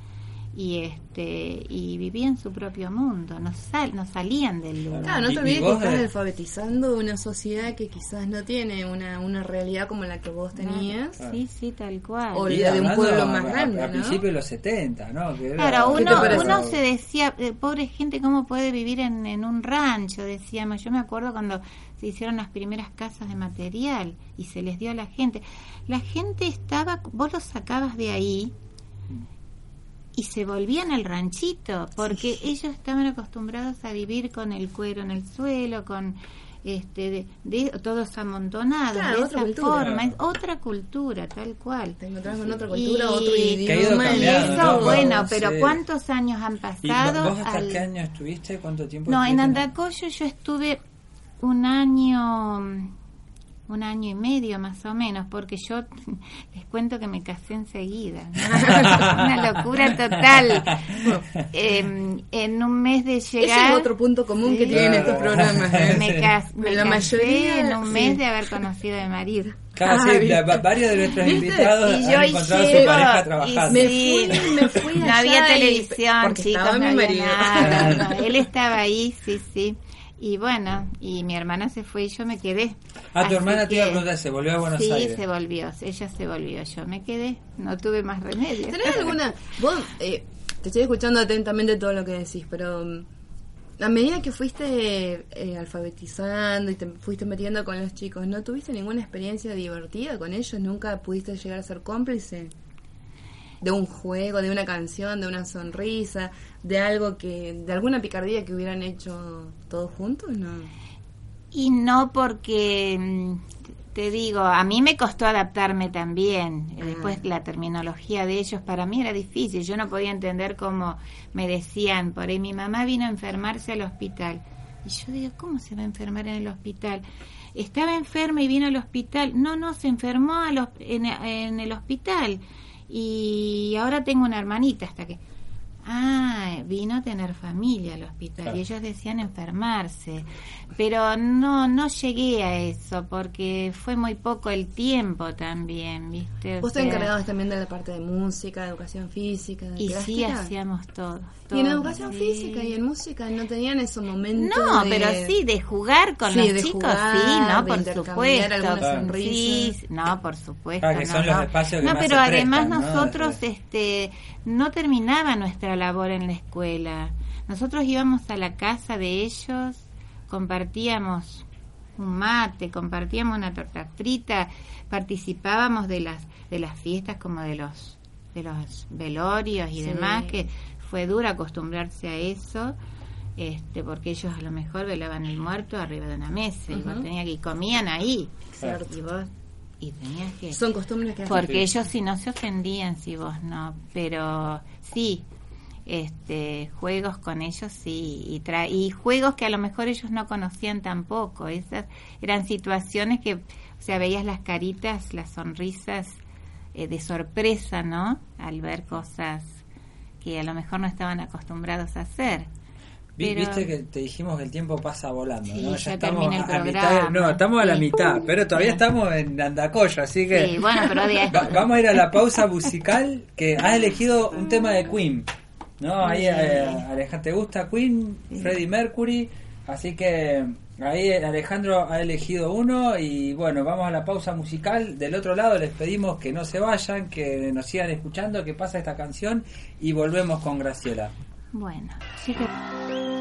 y este y vivían su propio mundo, no sal, no salían del lugar. Claro, no te olvides que estás de- alfabetizando una sociedad que quizás no tiene una, una realidad como la que vos tenías. Claro. Sí, sí, tal cual. O la de un pueblo más a- grande, A, ¿no? principios de los 70, ¿no? Que era- Claro, ¿Qué te uno, uno se decía, eh, pobre gente, ¿cómo puede vivir en, en un rancho? Decíamos, yo me acuerdo cuando se hicieron las primeras casas de material y se les dio a la gente. La gente estaba, vos los sacabas de ahí y se volvían al ranchito, porque ellos estaban acostumbrados a vivir con el cuero en el suelo, con este de, de- todos amontonados, Claro, de esa cultura. forma, es otra cultura, tal cual. Te encontrás con otra cultura, Y- otro idioma. Y cambiando, eso, ¿no? bueno, Sí. pero ¿cuántos años han ¿Y pasado? vos hasta al- qué año estuviste? ¿Cuánto tiempo no, en? Andacoyo yo estuve un año, un año y medio más o menos, porque yo les cuento que me casé enseguida. Una locura total. Eh, en un mes de Ese llegar... es otro punto común que Sí. tienen Claro. estos programas. ¿eh? Me, cas- me La casé mayoría, en un sí. mes de haber conocido a mi marido. Claro, sí, Ah, varios de nuestros ¿Viste? invitados Y yo han encontrado a su llego, pareja y trabajando. Me Sí. fui, me fui No había y- televisión, porque chicos, estaba no mi había marido. nada. No, él estaba ahí, sí, sí. Y bueno, y mi hermana se fue y yo me quedé. Ah, tu Así hermana te iba a que- preguntar, ¿se volvió a Buenos sí, Aires? se volvió, ella se volvió, yo me quedé, no tuve más remedio. ¿Tenés alguna? Vos, eh, te estoy escuchando atentamente todo lo que decís, pero mm, a medida que fuiste eh, alfabetizando y te fuiste metiendo con los chicos, ¿no tuviste ninguna experiencia divertida con ellos? ¿Nunca pudiste llegar a ser cómplice? De un juego, de una canción, de una sonrisa, de algo que, de alguna picardía que hubieran hecho todos juntos, ¿no? Y no porque, mm, te digo, a mí me costó adaptarme también. Ah. Después la terminología de ellos para mí era difícil. Yo no podía entender cómo me decían, por ahí mi mamá vino a enfermarse al hospital. Y yo digo, ¿cómo se va a enfermar en el hospital? Estaba enferma y vino al hospital. No, no, se enfermó a los- en, en el hospital. Y ahora tengo una hermanita hasta que... Ah, vino a tener familia al hospital Claro. y ellos decían enfermarse, pero no no llegué a eso porque fue muy poco el tiempo también, ¿viste? O Vos te encargabas también de la parte de música, de educación física, de Y sí hacíamos todo. Y en educación sí. física y en música no tenían esos momentos. No, de- pero sí, de jugar con Sí, los de chicos, jugar, sí, no, de por supuesto. Sí, no, por supuesto. Claro, que no, son los espacios que No, más pero se además nosotros este, no terminaba nuestra labor en la escuela. Nosotros íbamos a la casa de ellos, compartíamos un mate, compartíamos una torta frita, participábamos de las de las fiestas como de los de los velorios y Sí. demás que fue duro acostumbrarse a eso este porque ellos a lo mejor velaban el muerto arriba de una mesa y vos tenías que y comían ahí Cierto. y vos y tenías que Son costumbres que porque Sí. ellos si no se ofendían si vos no pero sí este juegos con ellos sí y tra y juegos que a lo mejor ellos no conocían tampoco. Esas eran situaciones que o sea veías las caritas las sonrisas eh, de sorpresa no al ver cosas que a lo mejor no estaban acostumbrados a hacer. Pero- Viste que te dijimos que el tiempo pasa volando, Sí, ¿no? ya termina el a mitad, no, estamos a la Sí. mitad, pero todavía estamos en Andacoyo, así que Sí, bueno, pero Va- vamos a ir a la pausa musical que has elegido un tema de Queen, ¿no? Ahí eh, Alejandro, ¿te gusta Queen? Freddie Mercury, así que ahí Alejandro ha elegido uno y bueno, vamos a la pausa musical. Del otro lado les pedimos que no se vayan, que nos sigan escuchando, que pasa esta canción y volvemos con Graciela. bueno Mama,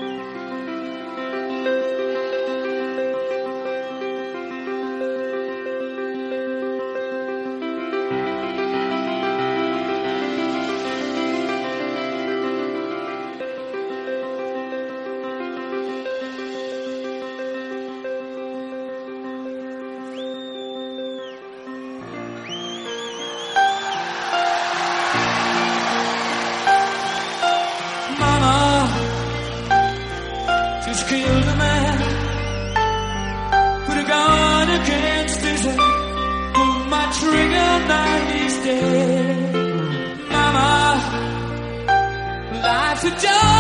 She's killed a man, put a gun against his head. Pull my trigger, now he's dead. Mama, life's a joke.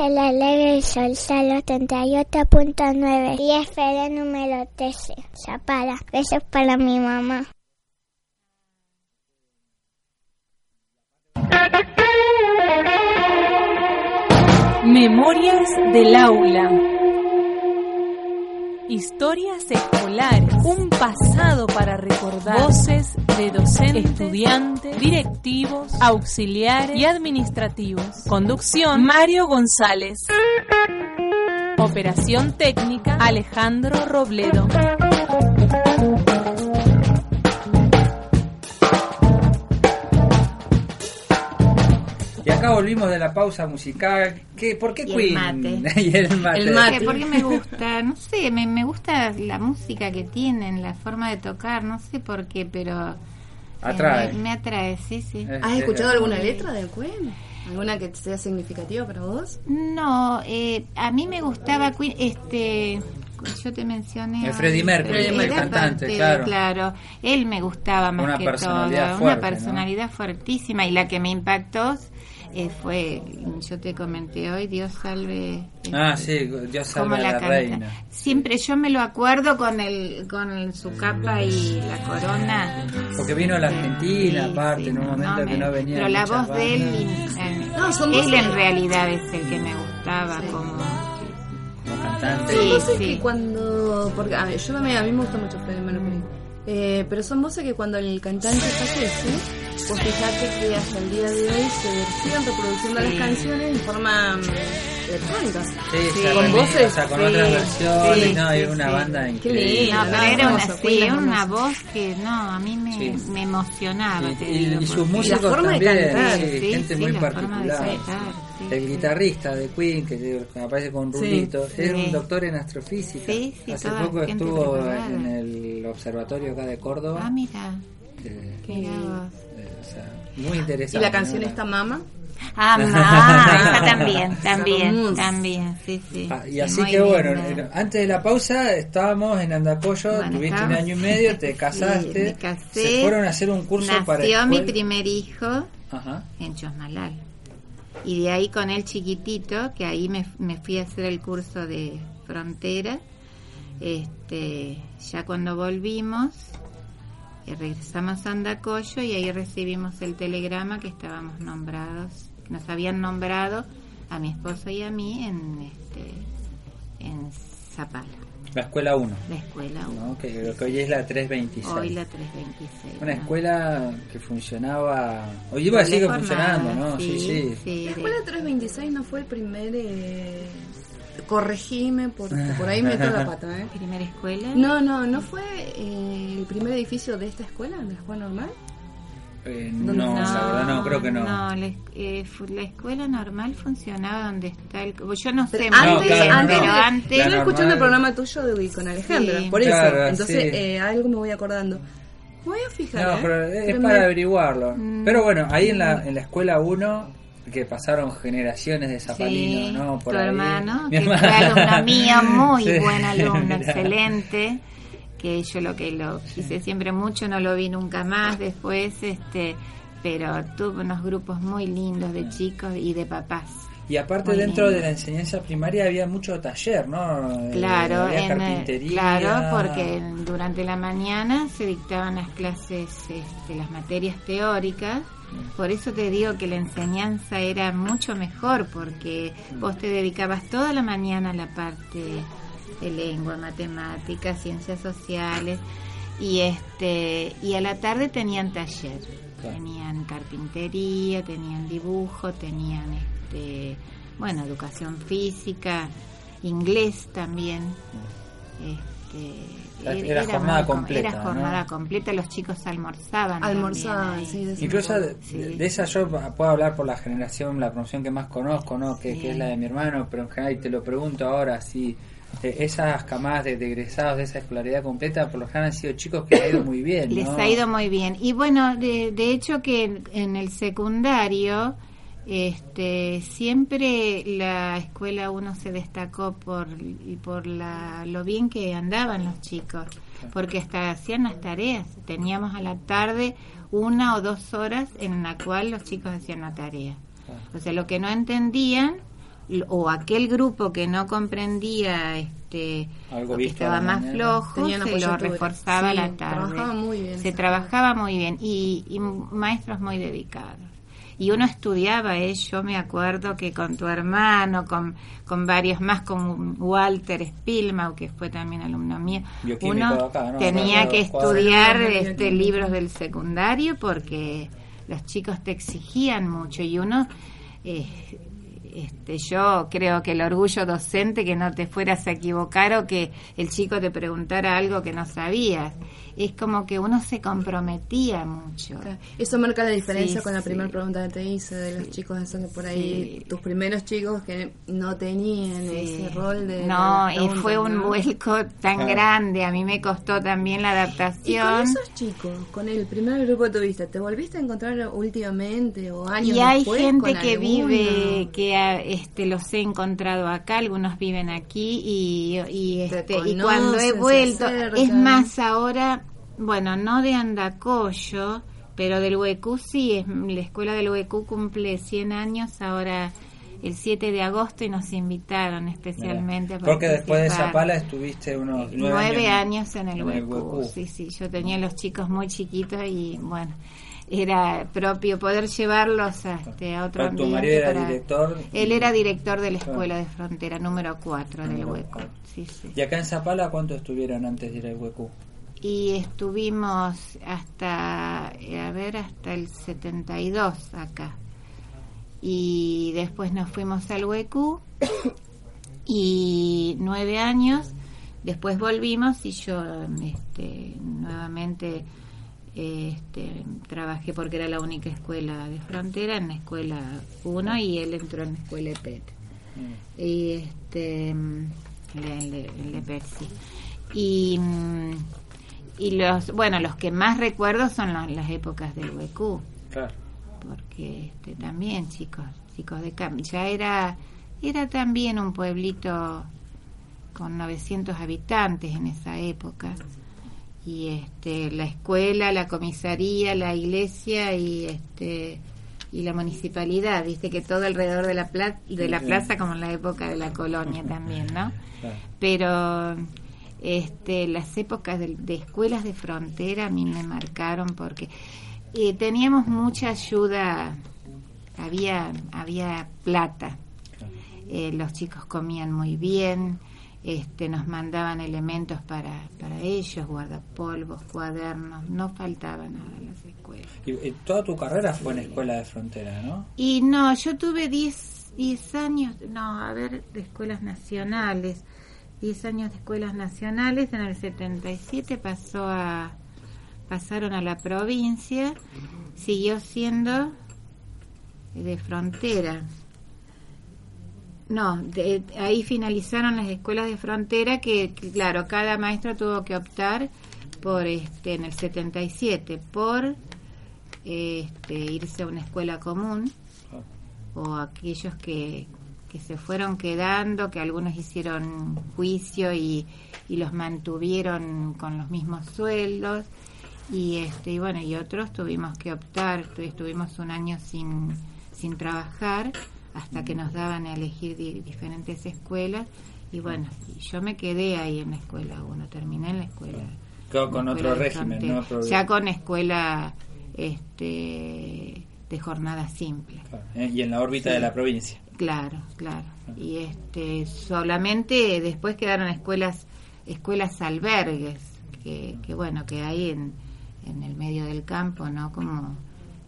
en la alegre sol los 38.9 y FM número 13. Zapala. Besos para mi mamá. Memorias del aula. Historias escolares, un pasado para recordar, voces de docentes, estudiantes, directivos, auxiliares y administrativos. Conducción, Mario González. Operación técnica, Alejandro Robledo. Acá volvimos de la pausa musical. ¿Qué, ¿Por qué Y el Queen? mate. y el mate. El mate. Porque me gusta, no sé, me, me gusta la música que tienen, la forma de tocar, no sé por qué, pero... eh, Atrae. Me, me atrae, sí, sí. Eh, ¿Has eh, escuchado alguna letra de Queen? ¿Alguna que sea significativa para vos? No, eh, a mí me gustaba Queen, este... Yo te mencioné. Eh, Freddie Mercury, el cantante, claro. claro. Él me gustaba más Una que personalidad todo. fuerte, Una personalidad fuertísima. Y la que me impactó eh, fue, yo te comenté hoy, Dios salve. Ah, este, sí, Dios salve a la, reina. Siempre yo me lo acuerdo con el con su capa y la corona. Porque vino a la Argentina, Sí, aparte, sí, en un momento no, que no venía. Pero la voz de él, eh, No, él en realidad es el que me gustaba como cantante. Sí, Son voces sí. que cuando. Porque a, ver, yo también, a mí me gusta mucho Freddie Mercury. Eh, pero son voces que cuando el cantante fallece, vos fijate que hasta el día de hoy se siguen reproduciendo las Sí. canciones en forma mm, electrónica. Sí, Sí, con voces, o sea, con sí, otras versiones, sí, no, sí, una sí. banda increíble. No, pero era una, sí, era una voz que no, a mí me, Sí. me emocionaba. Y, te y- digo, y sus músicos forma de también, cantar. sí, Sí, gente sí, muy la forma de particular. Sí, el sí. guitarrista de Queen, que aparece con Sí. Rulito, es un doctor en astrofísica. Sí, sí, Hace poco estuvo preparada. en el observatorio acá de Córdoba. Ah, mira, eh, vos. eh, o sea, muy interesante. Y la canción ¿no? está Mama. Ah, esa también, también, también, sí, sí. Ah, y Sí, así que bueno, linda. antes de la pausa estábamos en Andacollo, Bueno, tuviste un año y medio, te Sí, casaste, me casé. se fueron a hacer un curso Nació para mi escuela- primer hijo Ajá. en Chosmalal. Y de ahí con él chiquitito, que ahí me, me fui a hacer el curso de frontera. Este, ya cuando volvimos, eh, regresamos a Andacollo y ahí recibimos el telegrama que estábamos nombrados, nos habían nombrado a mi esposo y a mí en este en Zapala, La escuela 1, la escuela uno. ¿no? que, lo que hoy es la 326. Hoy la 326. Una ¿no? escuela que funcionaba, hoy iba a sigue jornada, funcionando, ¿no? Sí, sí. sí, La de- escuela 326 no fue el primer. Eh, corregime, porque por ahí meto la pata, ¿eh? primera escuela. No, no, no fue eh, el primer edificio de esta escuela, de la escuela normal. Eh, no, la verdad no, creo que no. No, la, eh, la escuela normal funcionaba donde está el... Yo no sé, Pero muy antes, claro, antes, pero no. antes... yo La escuchando normal. el programa tuyo de, con Alejandra, Sí. por eso. Claro, Entonces, sí. eh, algo me voy acordando. Me voy a fijar. No, ¿eh? pero es Pero para me- averiguarlo. Mm. Pero bueno, ahí en la, en la escuela 1, que pasaron generaciones de zapalinos, Sí, ¿no? Por tu ahí. hermano, Mi que fue hermano. alumno mío, muy Sí. buen alumno, Mirá. excelente, que yo lo que lo quise siempre mucho, no lo vi nunca más después, este pero tuvo unos grupos muy lindos de chicos y de papás. Y aparte Muy dentro lindo. de la enseñanza primaria había mucho taller, ¿no? Eh, Claro, había en, carpintería. claro, porque durante la mañana se dictaban las clases, este, las materias teóricas. Por eso te digo que la enseñanza era mucho mejor, porque vos te dedicabas toda la mañana a la parte de lengua, matemáticas, ciencias sociales, y este y a la tarde tenían taller, Claro. tenían carpintería, tenían dibujo, tenían este, bueno, educación física, inglés también. Este, Era jornada completa, Era jornada ¿no? completa, los chicos almorzaban. Almorzaban, sí, de- Incluso de, Sí. de esa yo puedo hablar por la generación, la promoción que más conozco, ¿no? Que, Sí. que es la de mi hermano, pero en general y te lo pregunto ahora, si esas camadas de, de egresados de esa escolaridad completa, por lo general han sido chicos que les ha ido muy bien, Les ha ido muy bien. Y bueno, de, de hecho que en, en el secundario, este, siempre la escuela uno se destacó por, y por la, lo bien que andaban los chicos, porque hasta hacían las tareas. Teníamos a la tarde una o dos horas en la cual los chicos hacían la tarea. O sea, lo que no entendían o aquel grupo que no comprendía este Algo o que estaba más mañana. flojo se lo reforzaba a la tarde trabajaba muy bien se trabajaba muy bien y, y maestros muy dedicados y uno estudiaba ¿eh? yo me acuerdo que con tu hermano con, con varios más con Walter Spilmau que fue también alumno mío uno de acá, ¿no? tenía que estudiar este libros del secundario porque los chicos te exigían mucho y uno eh, este, yo creo que el orgullo docente que no te fueras a equivocar o que el chico te preguntara algo que no sabías. Es como que uno se comprometía mucho. Eso marca la diferencia Sí, con la sí. primera pregunta que te hice de los chicos de por ahí, Sí. tus primeros chicos que no tenían Sí. ese rol de... No, de y fue un ¿no? vuelco tan Claro. grande. A mí me costó también la Y con adaptación. esos chicos, con el primer grupo que tuviste, ¿te volviste a encontrar últimamente o años Y hay después gente con que alguno? vive, que este, los he encontrado acá, algunos viven aquí y, y, Te este, y cuando he vuelto, es más ahora, bueno, no de Andacollo, pero del Huecú sí, es, la escuela del Huecú cumple 100 años ahora el 7 de agosto y nos invitaron especialmente. a Porque después de. Zapala estuviste unos nueve, Nueve años, en el en el Huecú. Huecú. Sí, sí, yo tenía los chicos muy chiquitos y bueno, era propio poder llevarlos a, este, a otro tu marido era para- director. Él era director de la escuela de frontera número 4 del Hueco. cuatro. Sí, sí. ¿Y acá en Zapala cuánto estuvieron antes de ir al Huecú? Y estuvimos hasta, a ver, hasta el 72 acá. Y después nos fuimos al Huecú y nueve años. Después volvimos y yo este, nuevamente este, trabajé porque era la única escuela de frontera en la escuela 1 y él entró en la escuela EPET. Y este, mm, el de, el de Percy. Y, mm, y los, bueno, los que más recuerdo son las, las épocas del huecú Claro. porque este, también chicos, chicos de Cam, ya era, era también un pueblito con 900 habitantes en esa época y este, la escuela, la comisaría, la iglesia y este y la municipalidad, viste que todo alrededor de la plaza, de la plaza como en la época de la colonia también, ¿no? Pero este, las épocas de, de escuelas de frontera a mí me marcaron porque eh, teníamos mucha ayuda, había, había plata, eh, los chicos comían muy bien, este, nos mandaban elementos para, para ellos, guardapolvos, cuadernos, no faltaba nada en las escuelas. Y, y toda tu carrera fue en escuela de frontera, ¿no? Y no, yo tuve 10 10 años, no, a ver, de escuelas nacionales, 10 años de escuelas nacionales, en el 77 pasó a, pasaron a la provincia, siguió siendo de frontera. No, de- ahí finalizaron las escuelas de frontera que, claro, cada maestro tuvo que optar por, este, en el 77, por este, irse a una escuela común o aquellos que, que se fueron quedando, que algunos hicieron juicio y, y los mantuvieron con los mismos sueldos. Y este y bueno y otros tuvimos que optar tu- estuvimos un año sin sin trabajar hasta que nos daban a elegir di- diferentes escuelas y bueno yo me quedé ahí en la escuela uno terminé en la escuela Claro, con otro régimen. ¿no? Ya con escuela este de jornada simple Claro, ¿eh? Y en la órbita Sí. de la provincia. Claro, claro. Y este solamente después quedaron escuelas escuelas albergues que, que bueno que hay en, en el medio del campo, ¿no? Como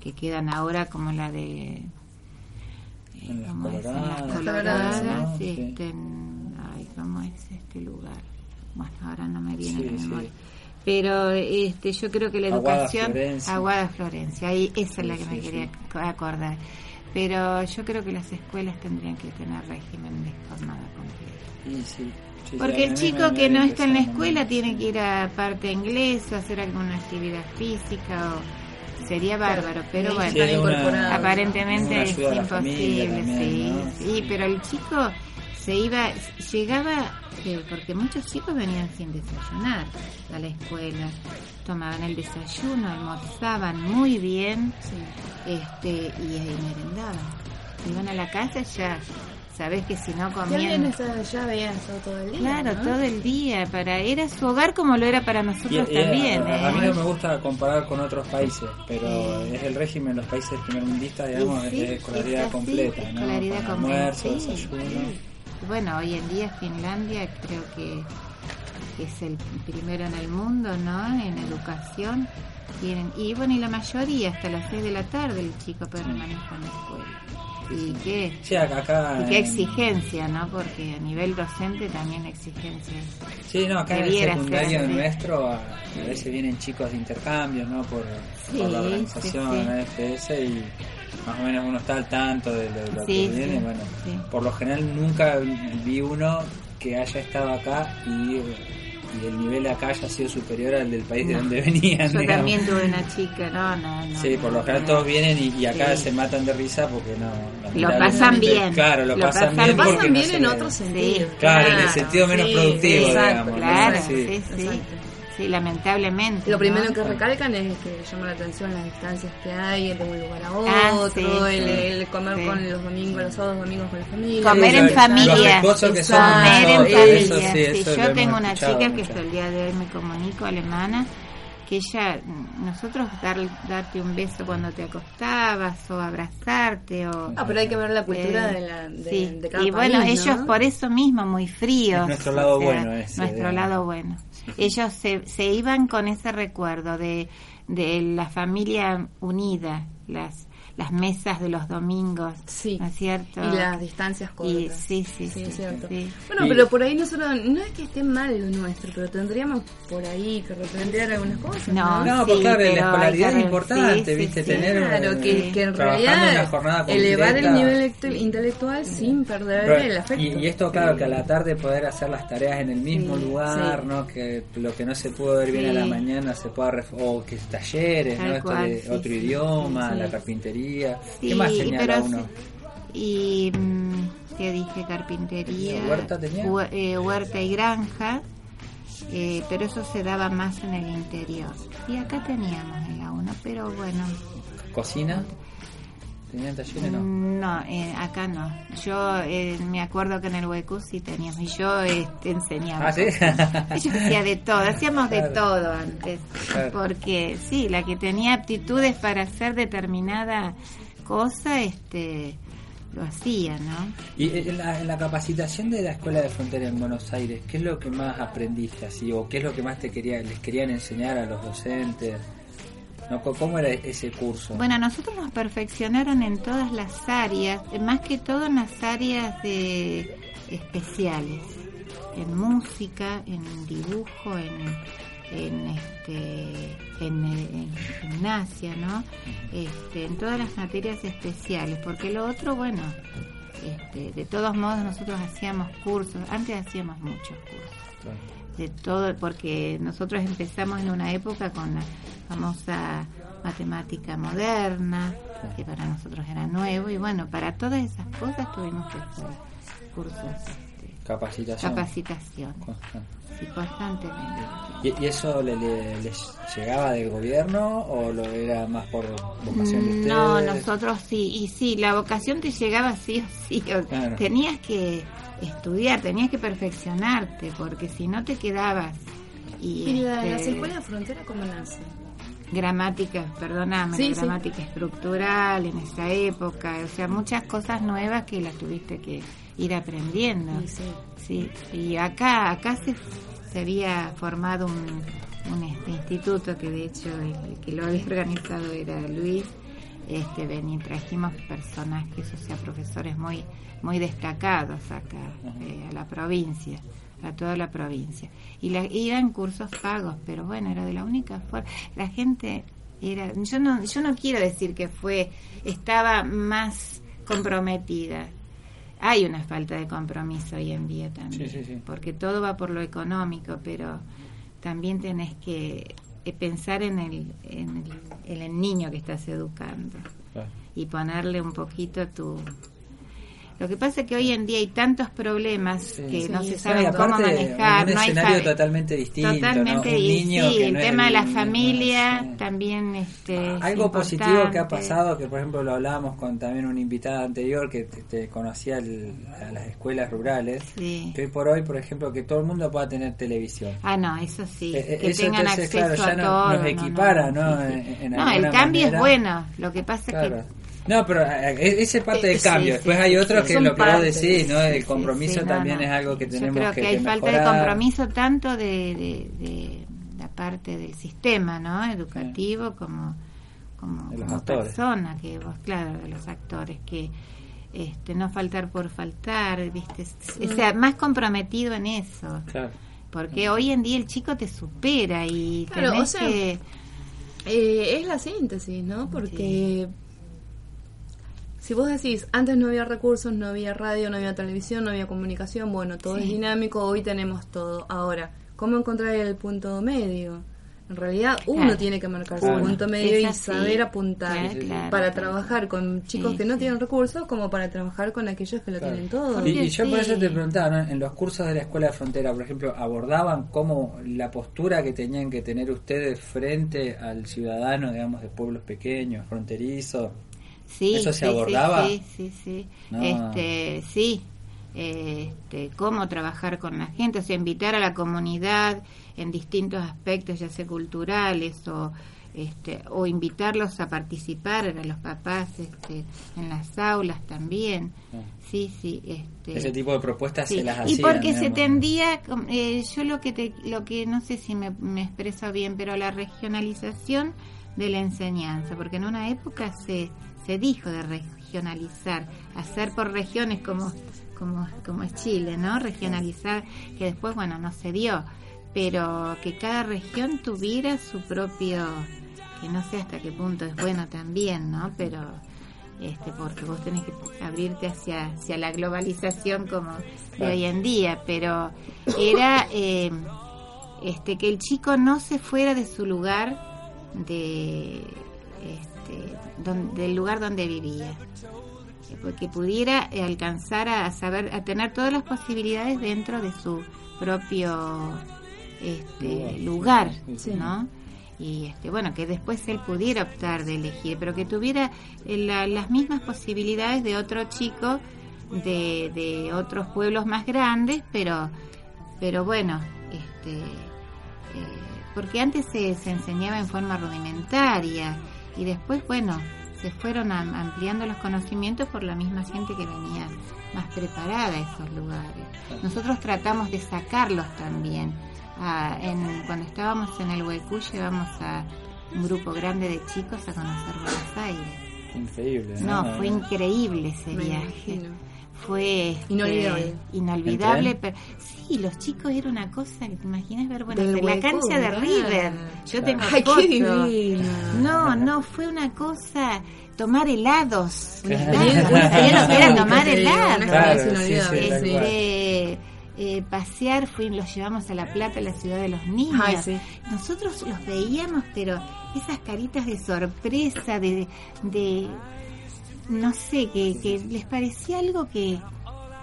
que quedan ahora como la de En las ¿cómo es? En las Coloradas, Coloradas, ¿no? sí, este, en- ay, ¿cómo es este lugar? Bueno, ahora no me viene Sí, a la sí. memoria. Pero este, yo creo que la Aguada educación, Florencia. Aguada Florencia, ahí esa es la que me quería acordar. Pero yo creo que las escuelas tendrían que tener régimen de jornada completa. Y sí, sí, Porque el chico que no está en la escuela tiene que ir a parte inglés o hacer alguna actividad física o sería bárbaro, pero Sí, bueno, Sí, una- aparentemente es familia imposible, también, sí, ¿no? sí, pero el chico se iba, llegaba, eh, porque muchos chicos venían sin desayunar a la escuela, tomaban el desayuno, almorzaban muy bien, este, y ahí merendaban. Iban a la casa ya, sabes que si no comían... alguien estaba allá, eso todo el día. Claro, ¿no? todo el día. Para era su hogar como lo era para nosotros y también. a, a mí ¿eh? no me gusta comparar con otros países, pero Sí. es el régimen de los países primermundistas, digamos, Y sí, es de escolaridad es así, completa, ¿no? escolaridad Con completa, almuerzo, sí, desayuno. sí. Bueno, hoy en día Finlandia creo que, que es el primero en el mundo, ¿no? En educación. Tienen, y bueno, y la mayoría hasta las 6 de la tarde el chico permanece en la escuela. Y qué, Sí, acá, acá y qué en- exigencia, ¿no? Porque a nivel docente también la exigencia es Sí, no, acá en el secundario ser nuestro a, a veces vienen chicos de intercambio, ¿no? Por, Sí, por la organización sí. ¿no? FS y más o menos uno está al tanto de lo, de lo que viene. Bueno, por lo general nunca vi uno que haya estado acá y, y el nivel acá haya sido superior al del país de No. donde venían. Yo digamos. también tuve una chica, no, no, no. Sí, por lo no, general no. todos vienen y, y acá Sí. se matan de risa porque no. Lo pasan bien. Claro, lo, Lo pasan, pasan bien. Lo pasan no bien se en otro sentido. Claro, en el sentido menos sí, productivo, exacto, digamos. ¿no? Claro, Sí. sí, sí. Sí, lamentablemente. Lo primero ¿no? que recalcan es que llama la atención las distancias que hay de un lugar a Ah, otro, sí, el, sí. el comer Sí. con los domingos, los sábados domingos con la familia. Comer en familia. los esposos que Eso, son comer en familia. eso eso yo tengo una chica que hasta el día de hoy me comunico alemana que ella, nosotros dar, darte un beso cuando te acostabas o abrazarte o... Ah, pero hay que ver la cultura Eh, de, la, de, sí. de cada y bueno, país, ¿no? ellos por eso mismo muy fríos. Es nuestro lado o sea, bueno ese, Nuestro lado bueno. Ellos se, se iban con ese recuerdo de, de la familia unida, las las mesas de los domingos, Sí. ¿no es cierto? Y las distancias cortas. Y- sí, sí, sí, es cierto. sí. Bueno, Y- pero por ahí nosotros, no es que esté mal lo nuestro, pero tendríamos por ahí que replantear algunas cosas. No, No, Sí, pues claro, pero la escolaridad es importante, sí, ¿viste? sí, Tener un- Claro, que, que en trabajando en realidad una jornada elevar el nivel inte- intelectual sin perder Pero- el afecto. y, y esto, claro, que a la tarde poder hacer las tareas en el mismo Sí, lugar, sí. ¿no? Que lo que no se pudo ver bien Sí. a la mañana se pueda. o que talleres, Tal ¿no? Esto de sí, otro sí, idioma, la carpintería. Sí, ¿Qué más señala pero uno? Y, mm, ¿qué dije? Carpintería. ¿Huerta tenía? hue- eh, huerta y granja. eh, pero eso se daba más en el interior. Y acá teníamos en la 1, pero bueno, ¿Cocina? ¿Tenían talleres? No. No, eh, acá no. Yo eh, me acuerdo que en el Huecu sí teníamos, y yo este, enseñaba. Ah, ¿sí? Yo hacía de todo, hacíamos de todo antes. Claro. Porque sí, la que tenía aptitudes para hacer determinada cosa, este lo hacía, ¿no? Y en la, en la capacitación de la Escuela de Frontera en Buenos Aires, ¿qué es lo que más aprendiste así? ¿O qué es lo que más te quería, les querían enseñar a los docentes? ¿No? ¿Cómo- ¿Cómo era ese curso? Bueno, nosotros nos perfeccionaron en todas las áreas, más que todo en las áreas de especiales, en música, en dibujo, en en este en, en gimnasia, ¿no? Este, en todas las materias especiales, porque lo otro, bueno, este, de todos modos nosotros hacíamos cursos, antes hacíamos muchos cursos de todo, porque nosotros empezamos en una época con la famosa matemática moderna, que para nosotros era nuevo, y bueno, para todas esas cosas tuvimos que hacer cursos, este, Capacitación. capacitación, Constante. sí, constantemente. ¿Y, y eso le, le- les llegaba del gobierno o lo era más por vocación de ustedes? No, nosotros sí, y sí, la vocación te llegaba sí o sí, o- Claro. tenías que estudiar, tenías que perfeccionarte, porque si no te quedabas... Y, ¿Y este, las escuelas de frontera cómo nacen? gramática, perdóname, Sí, la sí. gramática estructural en esa época, o sea, muchas cosas nuevas que las tuviste que ir aprendiendo. Sí, sí. Sí, y acá acá se, se había formado un, un este, instituto que de hecho el, el que lo había organizado era Luis. Este, ven y trajimos personajes, o sea, profesores muy muy destacados acá eh, a la provincia, a toda la provincia. Y la, y eran cursos pagos, pero bueno, era de la única forma. La gente era, yo no yo no quiero decir que fue estaba más comprometida. Hay una falta de compromiso hoy en día también, Sí, sí, sí. porque todo va por lo económico, pero también tenés que pensar en el, en el, en el niño que estás educando Claro. y ponerle un poquito tu... Lo que pasa es que hoy en día hay tantos problemas Sí. que no se y cómo manejar. un no escenario totalmente distinto, Totalmente, ¿no? Un niño sí, que el no tema de la familia también este, es Algo positivo que ha pasado, que por ejemplo lo hablábamos con también una invitada anterior que te, te conocía el- a las escuelas rurales, Sí. que hoy por hoy, por ejemplo, que todo el mundo pueda tener televisión. Ah, no, eso sí, Eh, eh, que eso tengan entonces, acceso claro, ya a todo. nos equipara, ¿no? En- en no, el cambio manera. es bueno, lo que pasa Claro. es que... No, pero eh, ese es parte Eh, del cambio. sí, Después sí, hay sí, otro sí. que lo que vos decís, ¿no? El compromiso sí, también no. es algo que tenemos Yo creo que, hay que falta de mejorar. compromiso tanto de, de, de la parte del sistema, ¿no? Educativo como como, De los como persona, que vos, claro, de los actores, que este, no faltar por faltar, ¿viste? O sea, más comprometido en eso. Claro. Porque hoy en día el chico te supera y Claro, tenés o sea, que... Eh, es la síntesis, ¿no? Porque si vos decís, antes no había recursos, no había radio, no había televisión, no había comunicación, bueno, todo es dinámico, hoy tenemos todo. Ahora, ¿cómo encontrar el punto medio? En realidad uno Claro. tiene que marcar su Claro. punto medio y saber apuntar Claro, claro, para claro. trabajar con chicos Sí, que no sí. tienen recursos como para trabajar con aquellos que lo Claro. tienen todo. Y, y yo por eso te preguntaba, ¿no? en los cursos de la Escuela de Frontera, por ejemplo, ¿abordaban cómo la postura que tenían que tener ustedes frente al ciudadano, digamos, de pueblos pequeños, fronterizos? Sí, ¿Eso se sí, abordaba? Sí, sí, sí. No. Este, sí. Este, cómo trabajar con la gente, o sea, invitar a la comunidad en distintos aspectos, ya sea culturales o este, o invitarlos a participar a los papás este, en las aulas también. Ah. Sí, sí. Este, Ese tipo de propuestas Sí, se las y hacían. porque se tendía, eh, yo lo que te, lo que no sé si me, me expreso bien, pero la regionalización de la enseñanza, porque en una época se, se dijo de regionalizar, hacer por regiones como, como, como es Chile, ¿no? Regionalizar, que después, bueno, no se dio, pero que cada región tuviera su propio, que no sé hasta qué punto es bueno también, ¿no? Pero este, porque vos tenés que abrirte hacia, hacia la globalización como de hoy en día, pero era eh, este, que el chico no se fuera de su lugar, de, este, don- del lugar donde vivía, porque pudiera eh, alcanzar a saber, a tener todas las posibilidades dentro de su propio este, lugar, Sí. ¿no? y este, bueno que después él pudiera optar de elegir pero que tuviera eh, la- las mismas posibilidades de otro chico de, de otros pueblos más grandes pero pero bueno este eh, porque antes se, se enseñaba en forma rudimentaria y después bueno se fueron am- ampliando los conocimientos por la misma gente que venía más preparada a esos lugares nosotros tratamos de sacarlos también Ah, en, cuando estábamos en el Huecú llevamos a un grupo grande de chicos a conocer Buenos Aires. Increíble. No, fue increíble ese Me viaje. imagino. Fue este, Inolvidable. inolvidable, ¿En pero sí, los chicos era una cosa que te imaginas ver, bueno, Del la cancha de. River. Yo tengo Ay, qué fotos. divino. No, no, fue una cosa tomar helados. Claro, era tomar te digo, una helado. Claro, experiencia sí, sí, inolvidable, tal sí. cual. Este, eh, pasear, fui, los llevamos a La Plata, la ciudad de los niños. Ay, sí. Nosotros los veíamos, pero esas caritas de sorpresa, de, de no sé, que, que les parecía algo que,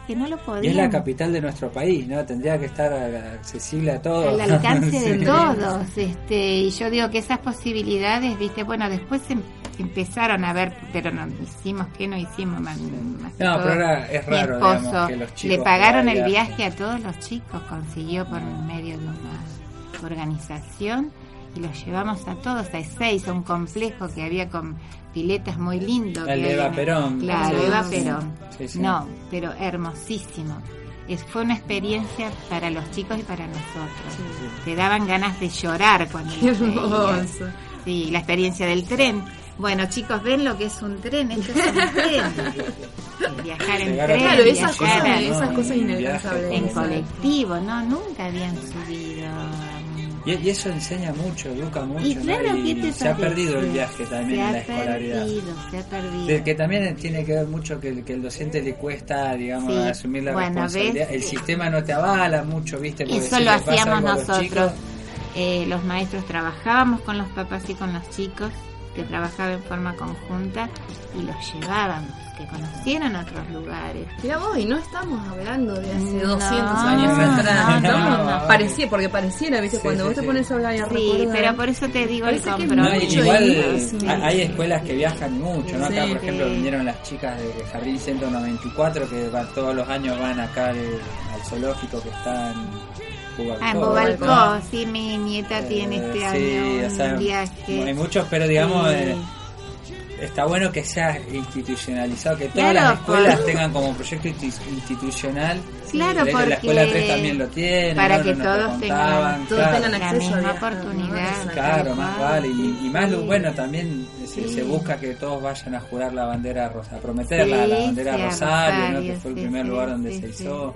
que no lo Y es la capital de nuestro país, ¿no? Tendría que estar a- accesible a todos. al alcance de todos este y yo digo que esas posibilidades viste bueno después em- empezaron a ver pero no hicimos que no hicimos más, No, pero ahora es mi raro, esposo digamos, que los chicos le pagaron el viaje a todos los chicos consiguió por medio de una organización y los llevamos a todos a Ezeiza, un complejo que había con piletas muy lindo El que Eva en- Perón. claro Sí, Eva. Perón Sí, sí. no pero hermosísimo es, fue una experiencia para los chicos y para nosotros te daban ganas de llorar cuando Qué hermoso. Sí, la experiencia del tren. Bueno, chicos, ven lo que es un tren. Esto es un tren. Viajar en Llegar tren, Claro, esas viajar cosas, a- esas cosas En inalcanzables. colectivo, ¿no? Nunca habían subido. Y, y eso enseña mucho, educa mucho. Y ¿no? claro, Y ¿qué te se ha perdido el viaje también en la escolaridad. perdido, se ha perdido. De- que también tiene que ver mucho que, el- que el docente le cuesta, digamos, Sí. asumir la Bueno, responsabilidad. ¿ves? El sistema no te avala mucho, ¿viste? Porque Eso si lo hacíamos los nosotros. chicos, Eh, los maestros trabajábamos con los papás y con los chicos, que trabajaban en forma conjunta, y los llevábamos, que conocieran otros lugares. Mira vos, y no estamos hablando de hace No, 200 años no, atrás. no, parecía, porque pareciera, ¿viste? Sí, Cuando sí, vos te pones a hablar y a Sí, recordar. pero por eso te digo el Parece compromiso. igual sí. hay escuelas que viajan mucho, ¿no? Acá, Sí. por ejemplo, Sí. vinieron las chicas de Jardín 194 que van, todos los años van acá al, al zoológico que está en Ah, en ¿no? Bobalcó, sí, mi nieta tiene este Eh, año sí, un o sea, viaje. Hay muchos, pero digamos, Sí. eh, está bueno que sea institucionalizado, que todas Claro, las escuelas por- tengan como proyecto insti- institucional. Claro, la, porque la escuela 3 también lo tiene, para ¿no? que todos tengan- todos claro. tengan la acceso a ¿no? oportunidad. Claro, más vale. Y, y más, lo Sí. bueno, también se, Sí. se busca que todos vayan a jurar la bandera rosa, a prometerla, Sí, la bandera Rosario, ¿no? que fue el primer sí, lugar donde sí, se sí, hizo.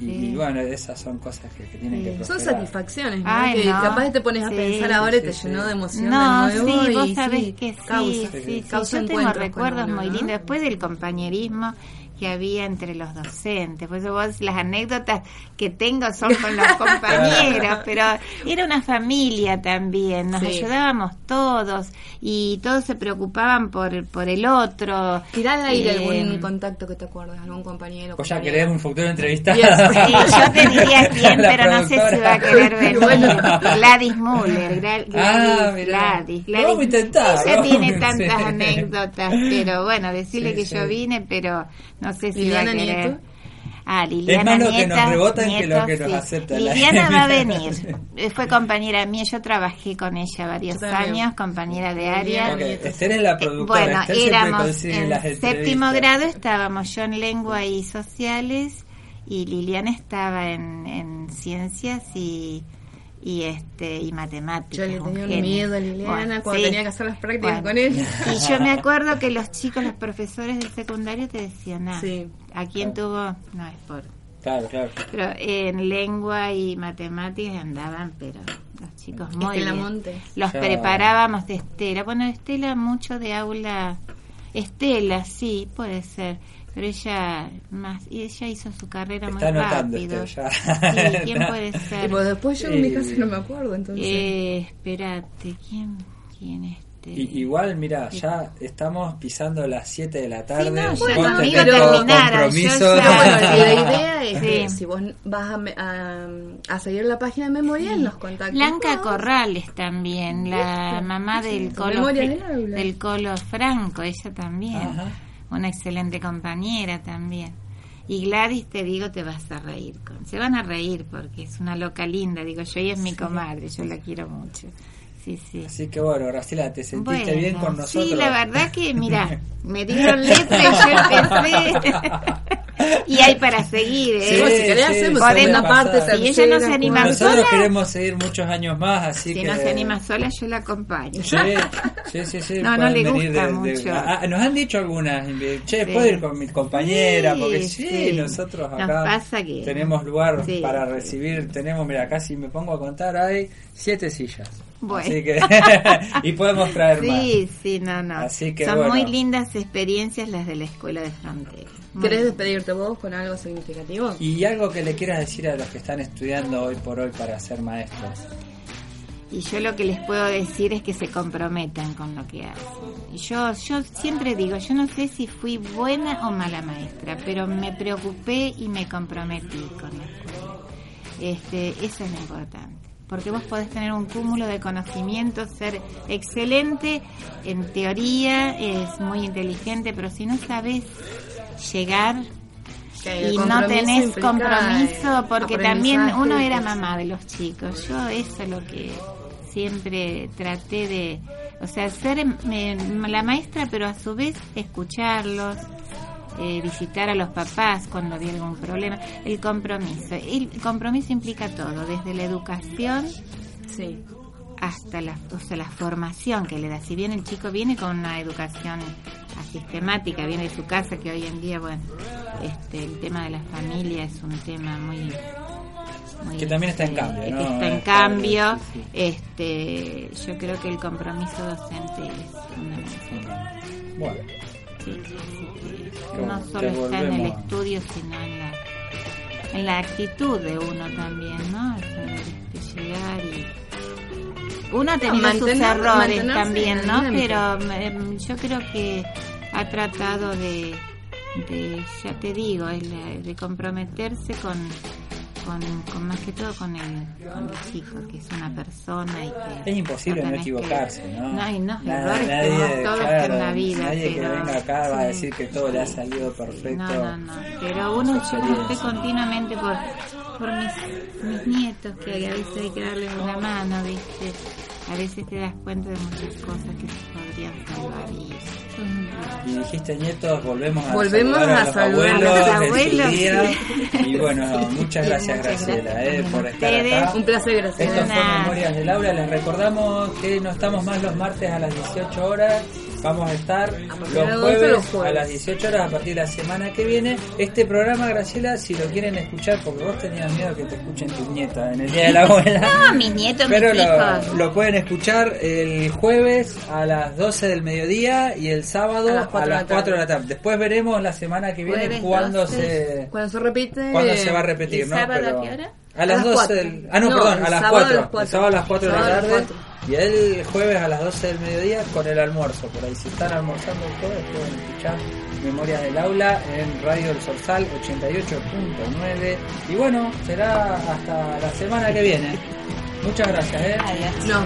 Sí, Y, sí. y bueno, esas son cosas que, que tienen Sí. que Son prosperar. satisfacciones, ¿no? Ay, que no. capaz te pones a Sí. pensar ahora y Sí, te sí, llenó de emoción No, de nuevo sí, y vos sabés sí, que sí, causa, sí, sí, causa Yo tengo recuerdos uno, muy ¿no? lindos después del compañerismo que había entre los docentes. Por eso vos las anécdotas que tengo son con los compañeros, pero era una familia también, nos Sí. ayudábamos todos y todos se preocupaban por, por el otro. Tirá al aire Eh, algún contacto que te acuerdes, algún compañero. Vos ya querés un futuro entrevista. Bien, Sí, yo te diría quién, La pero no sé si va a querer venir. Bueno. Gladys Muller, Gladys, Ah, mirá. Gladys, Lo vamos a intentar, Ella ¿no? tiene tantas Sí. anécdotas, pero bueno, decirle Sí, que sí. yo vine, pero no sé si Liliana va a querer. Nieto. Ah, Liliana Es más lo que nos rebotan que lo Nieto, que nos sí. aceptan. La- Liliana va a venir. Eh, Fue compañera mía, yo trabajé con ella varios años, compañera de área. Ok, Esther es la productora. Bueno, Esther éramos en las séptimo grado, estábamos yo en lengua y sociales y Liliana estaba en, en ciencias y, y este y matemáticas. Yo le tenía un miedo a Liliana Bueno, cuando sí. tenía que hacer las prácticas Bueno, con ella. Y yo me acuerdo que los chicos, los profesores del secundario te decían, ah, Sí. ¿a quién tuvo? No es por... Claro, claro. Pero en lengua y matemáticas andaban, pero los chicos muy Estela bien. Montes. Los Ya. preparábamos de Estela. Bueno, Estela mucho de aula. Estela, sí, puede ser. Pero ella más y ella hizo su carrera muy Está anotando rápido. Esther, ya. Sí, ¿quién puede Y ser? pues después yo en mi Eh, casa no me acuerdo, entonces. Eh, espérate, ¿quién quién este? Y- igual, mira, ya estamos pisando las 7 de la tarde. Sí, no, Vos no, amigo, compromiso. ya- Pero bueno, la idea es Sí. que si vos vas a, me- a, a seguir la página de Memorial, nos contactes. Blanca. Corrales también, la mamá del Sí, Colo, del Colo Franco, ella también. Ajá. Una excelente compañera también. Y Gladys, te digo, te vas a reír. Con, se van a reír porque es una loca linda, digo yo, ella es mi comadre, yo la quiero mucho. Sí, sí. Así que bueno, Graciela, ¿te sentiste Bueno, bien con nosotros? Sí, la verdad que, mira, me dieron letra y yo empecé. y hay para seguir, ¿eh? Sí, si querés sí, hacemos puede segunda pasar. parte, Si ella no se anima cuarta. Nosotros sola. queremos seguir muchos años más, así Si que... no se anima sola, yo la acompaño. Sí, sí, sí, sí, No, no pueden le venir gusta mucho. Ah, nos han dicho algunas, che, Sí. puedo ir con mi compañera, Sí, porque sí, sí. nosotros Nos acá pasa que- tenemos lugar Sí. para recibir, tenemos, mira, acá si me pongo a contar hay siete sillas. Bueno. Así que, y podemos traer más. Sí, sí, no, no. Así que Son bueno. muy lindas experiencias las de la Escuela de Frontera. ¿Querés despedirte vos con algo significativo? Y algo que le quieras decir a los que están estudiando hoy por hoy para ser maestros. Y yo lo que les puedo decir es que se comprometan con lo que hacen. Y yo, yo siempre digo, yo no sé si fui buena o mala maestra, pero me preocupé y me comprometí con la escuela. Este, eso es lo importante. Porque vos podés tener un cúmulo de conocimientos, ser excelente en teoría, es muy inteligente, pero si no sabes llegar y no tenés compromiso porque también uno era mamá de los chicos. Yo eso es lo que siempre traté de o sea ser eh, la maestra pero a su vez escucharlos eh, visitar a los papás cuando había algún problema el compromiso el compromiso implica todo desde la educación Sí. hasta la, o sea, la formación que le da. Si bien el chico viene con una educación sistemática, viene de su casa, que hoy en día, bueno, este, el tema de la familia es un tema muy... muy, Que también está en este, cambio, está en cambio. sí, sí. Este, yo creo que el compromiso docente es fundamental. Bueno, No solo está en el estudio, sino en la, en la actitud de uno también, ¿no? Este, llegar y... Uno ha tenido sus errores también, ¿no? Pero em, yo creo que ha tratado de, de ya te digo, de comprometerse con, con, con más que todo con el, con el chico, que es una persona y que... es imposible no que- equivocarse, ¿no? No, y no, errores tenemos todos claro, en la vida, Nadie que venga acá va a sí, decir que todo le ha sí. salido perfecto. No, no, no. Pero uno yo Experiencia. estoy continuamente por, por mis, mis nietos, que a veces hay que darles la mano, ¿viste? A veces te das cuenta de muchas cosas que se podrían salvar y Y dijiste nietos, volvemos a Volvemos saludar a los a saludar abuelos, los en su abuelos, sí. Y bueno, muchas gracias muchas Graciela gracias eh, por estar acá. Un placer, gracias. Esto fue Nada. Memorias de Laura. Les recordamos que no estamos más los martes a las 18 horas. Vamos a estar los jueves, los jueves. a las 18 horas a partir de la semana que viene. Este programa, Graciela, si lo quieren escuchar, porque vos tenías miedo que te escuchen tus nietas en el Día de la Abuela. No, mis nietos, mis Pero lo, lo pueden escuchar el jueves a las 12 del mediodía y el sábado A a las las cuatro 4, de la tarde. de la tarde. Después veremos la semana que viene cuándo 12. se Cuando se repite. cuándo se va a repetir, ¿Y ¿no? sábado a Pero qué hora? A las A las 12 cuatro. del... Ah, no, No, perdón, a las sábado a 4. las cuatro. El sábado a las 4 de la tarde. Y el jueves a las 12 del mediodía con el almuerzo. Por ahí, si están almorzando jueves, pueden escuchar Memorias del Aula en Radio El Sorsal 88.9. Y bueno, será hasta la semana que viene. Muchas gracias, ¿eh? Adiós.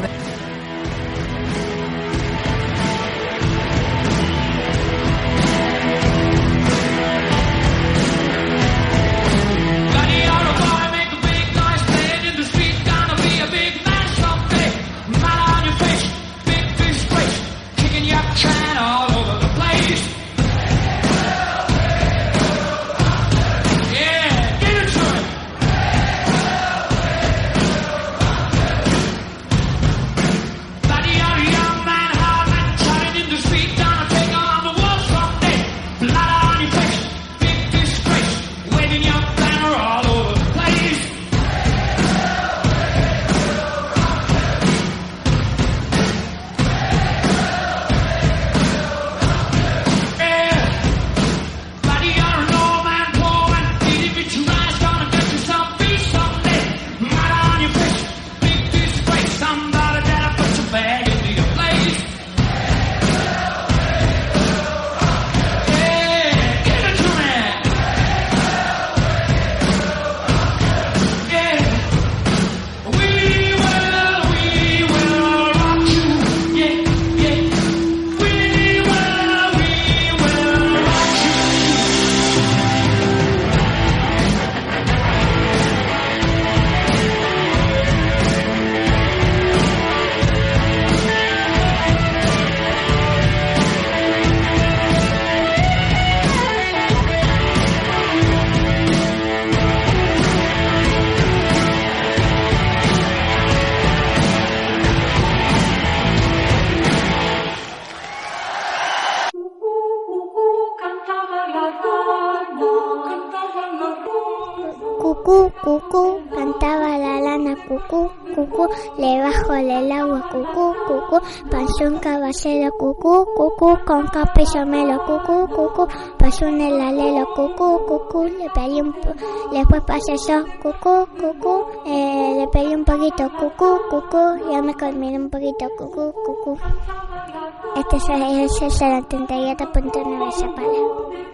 Pasó un caballero, cucú, cucú, con somelo, cucú, cucú, pasó en el alelo, cucú, cucú, le pedí un después pasé yo, cucú, cucú, eh, le pedí un poquito, cucú, cucú, ya me comí un poquito, cucú, cucú. Este es el 78.9 Zapala.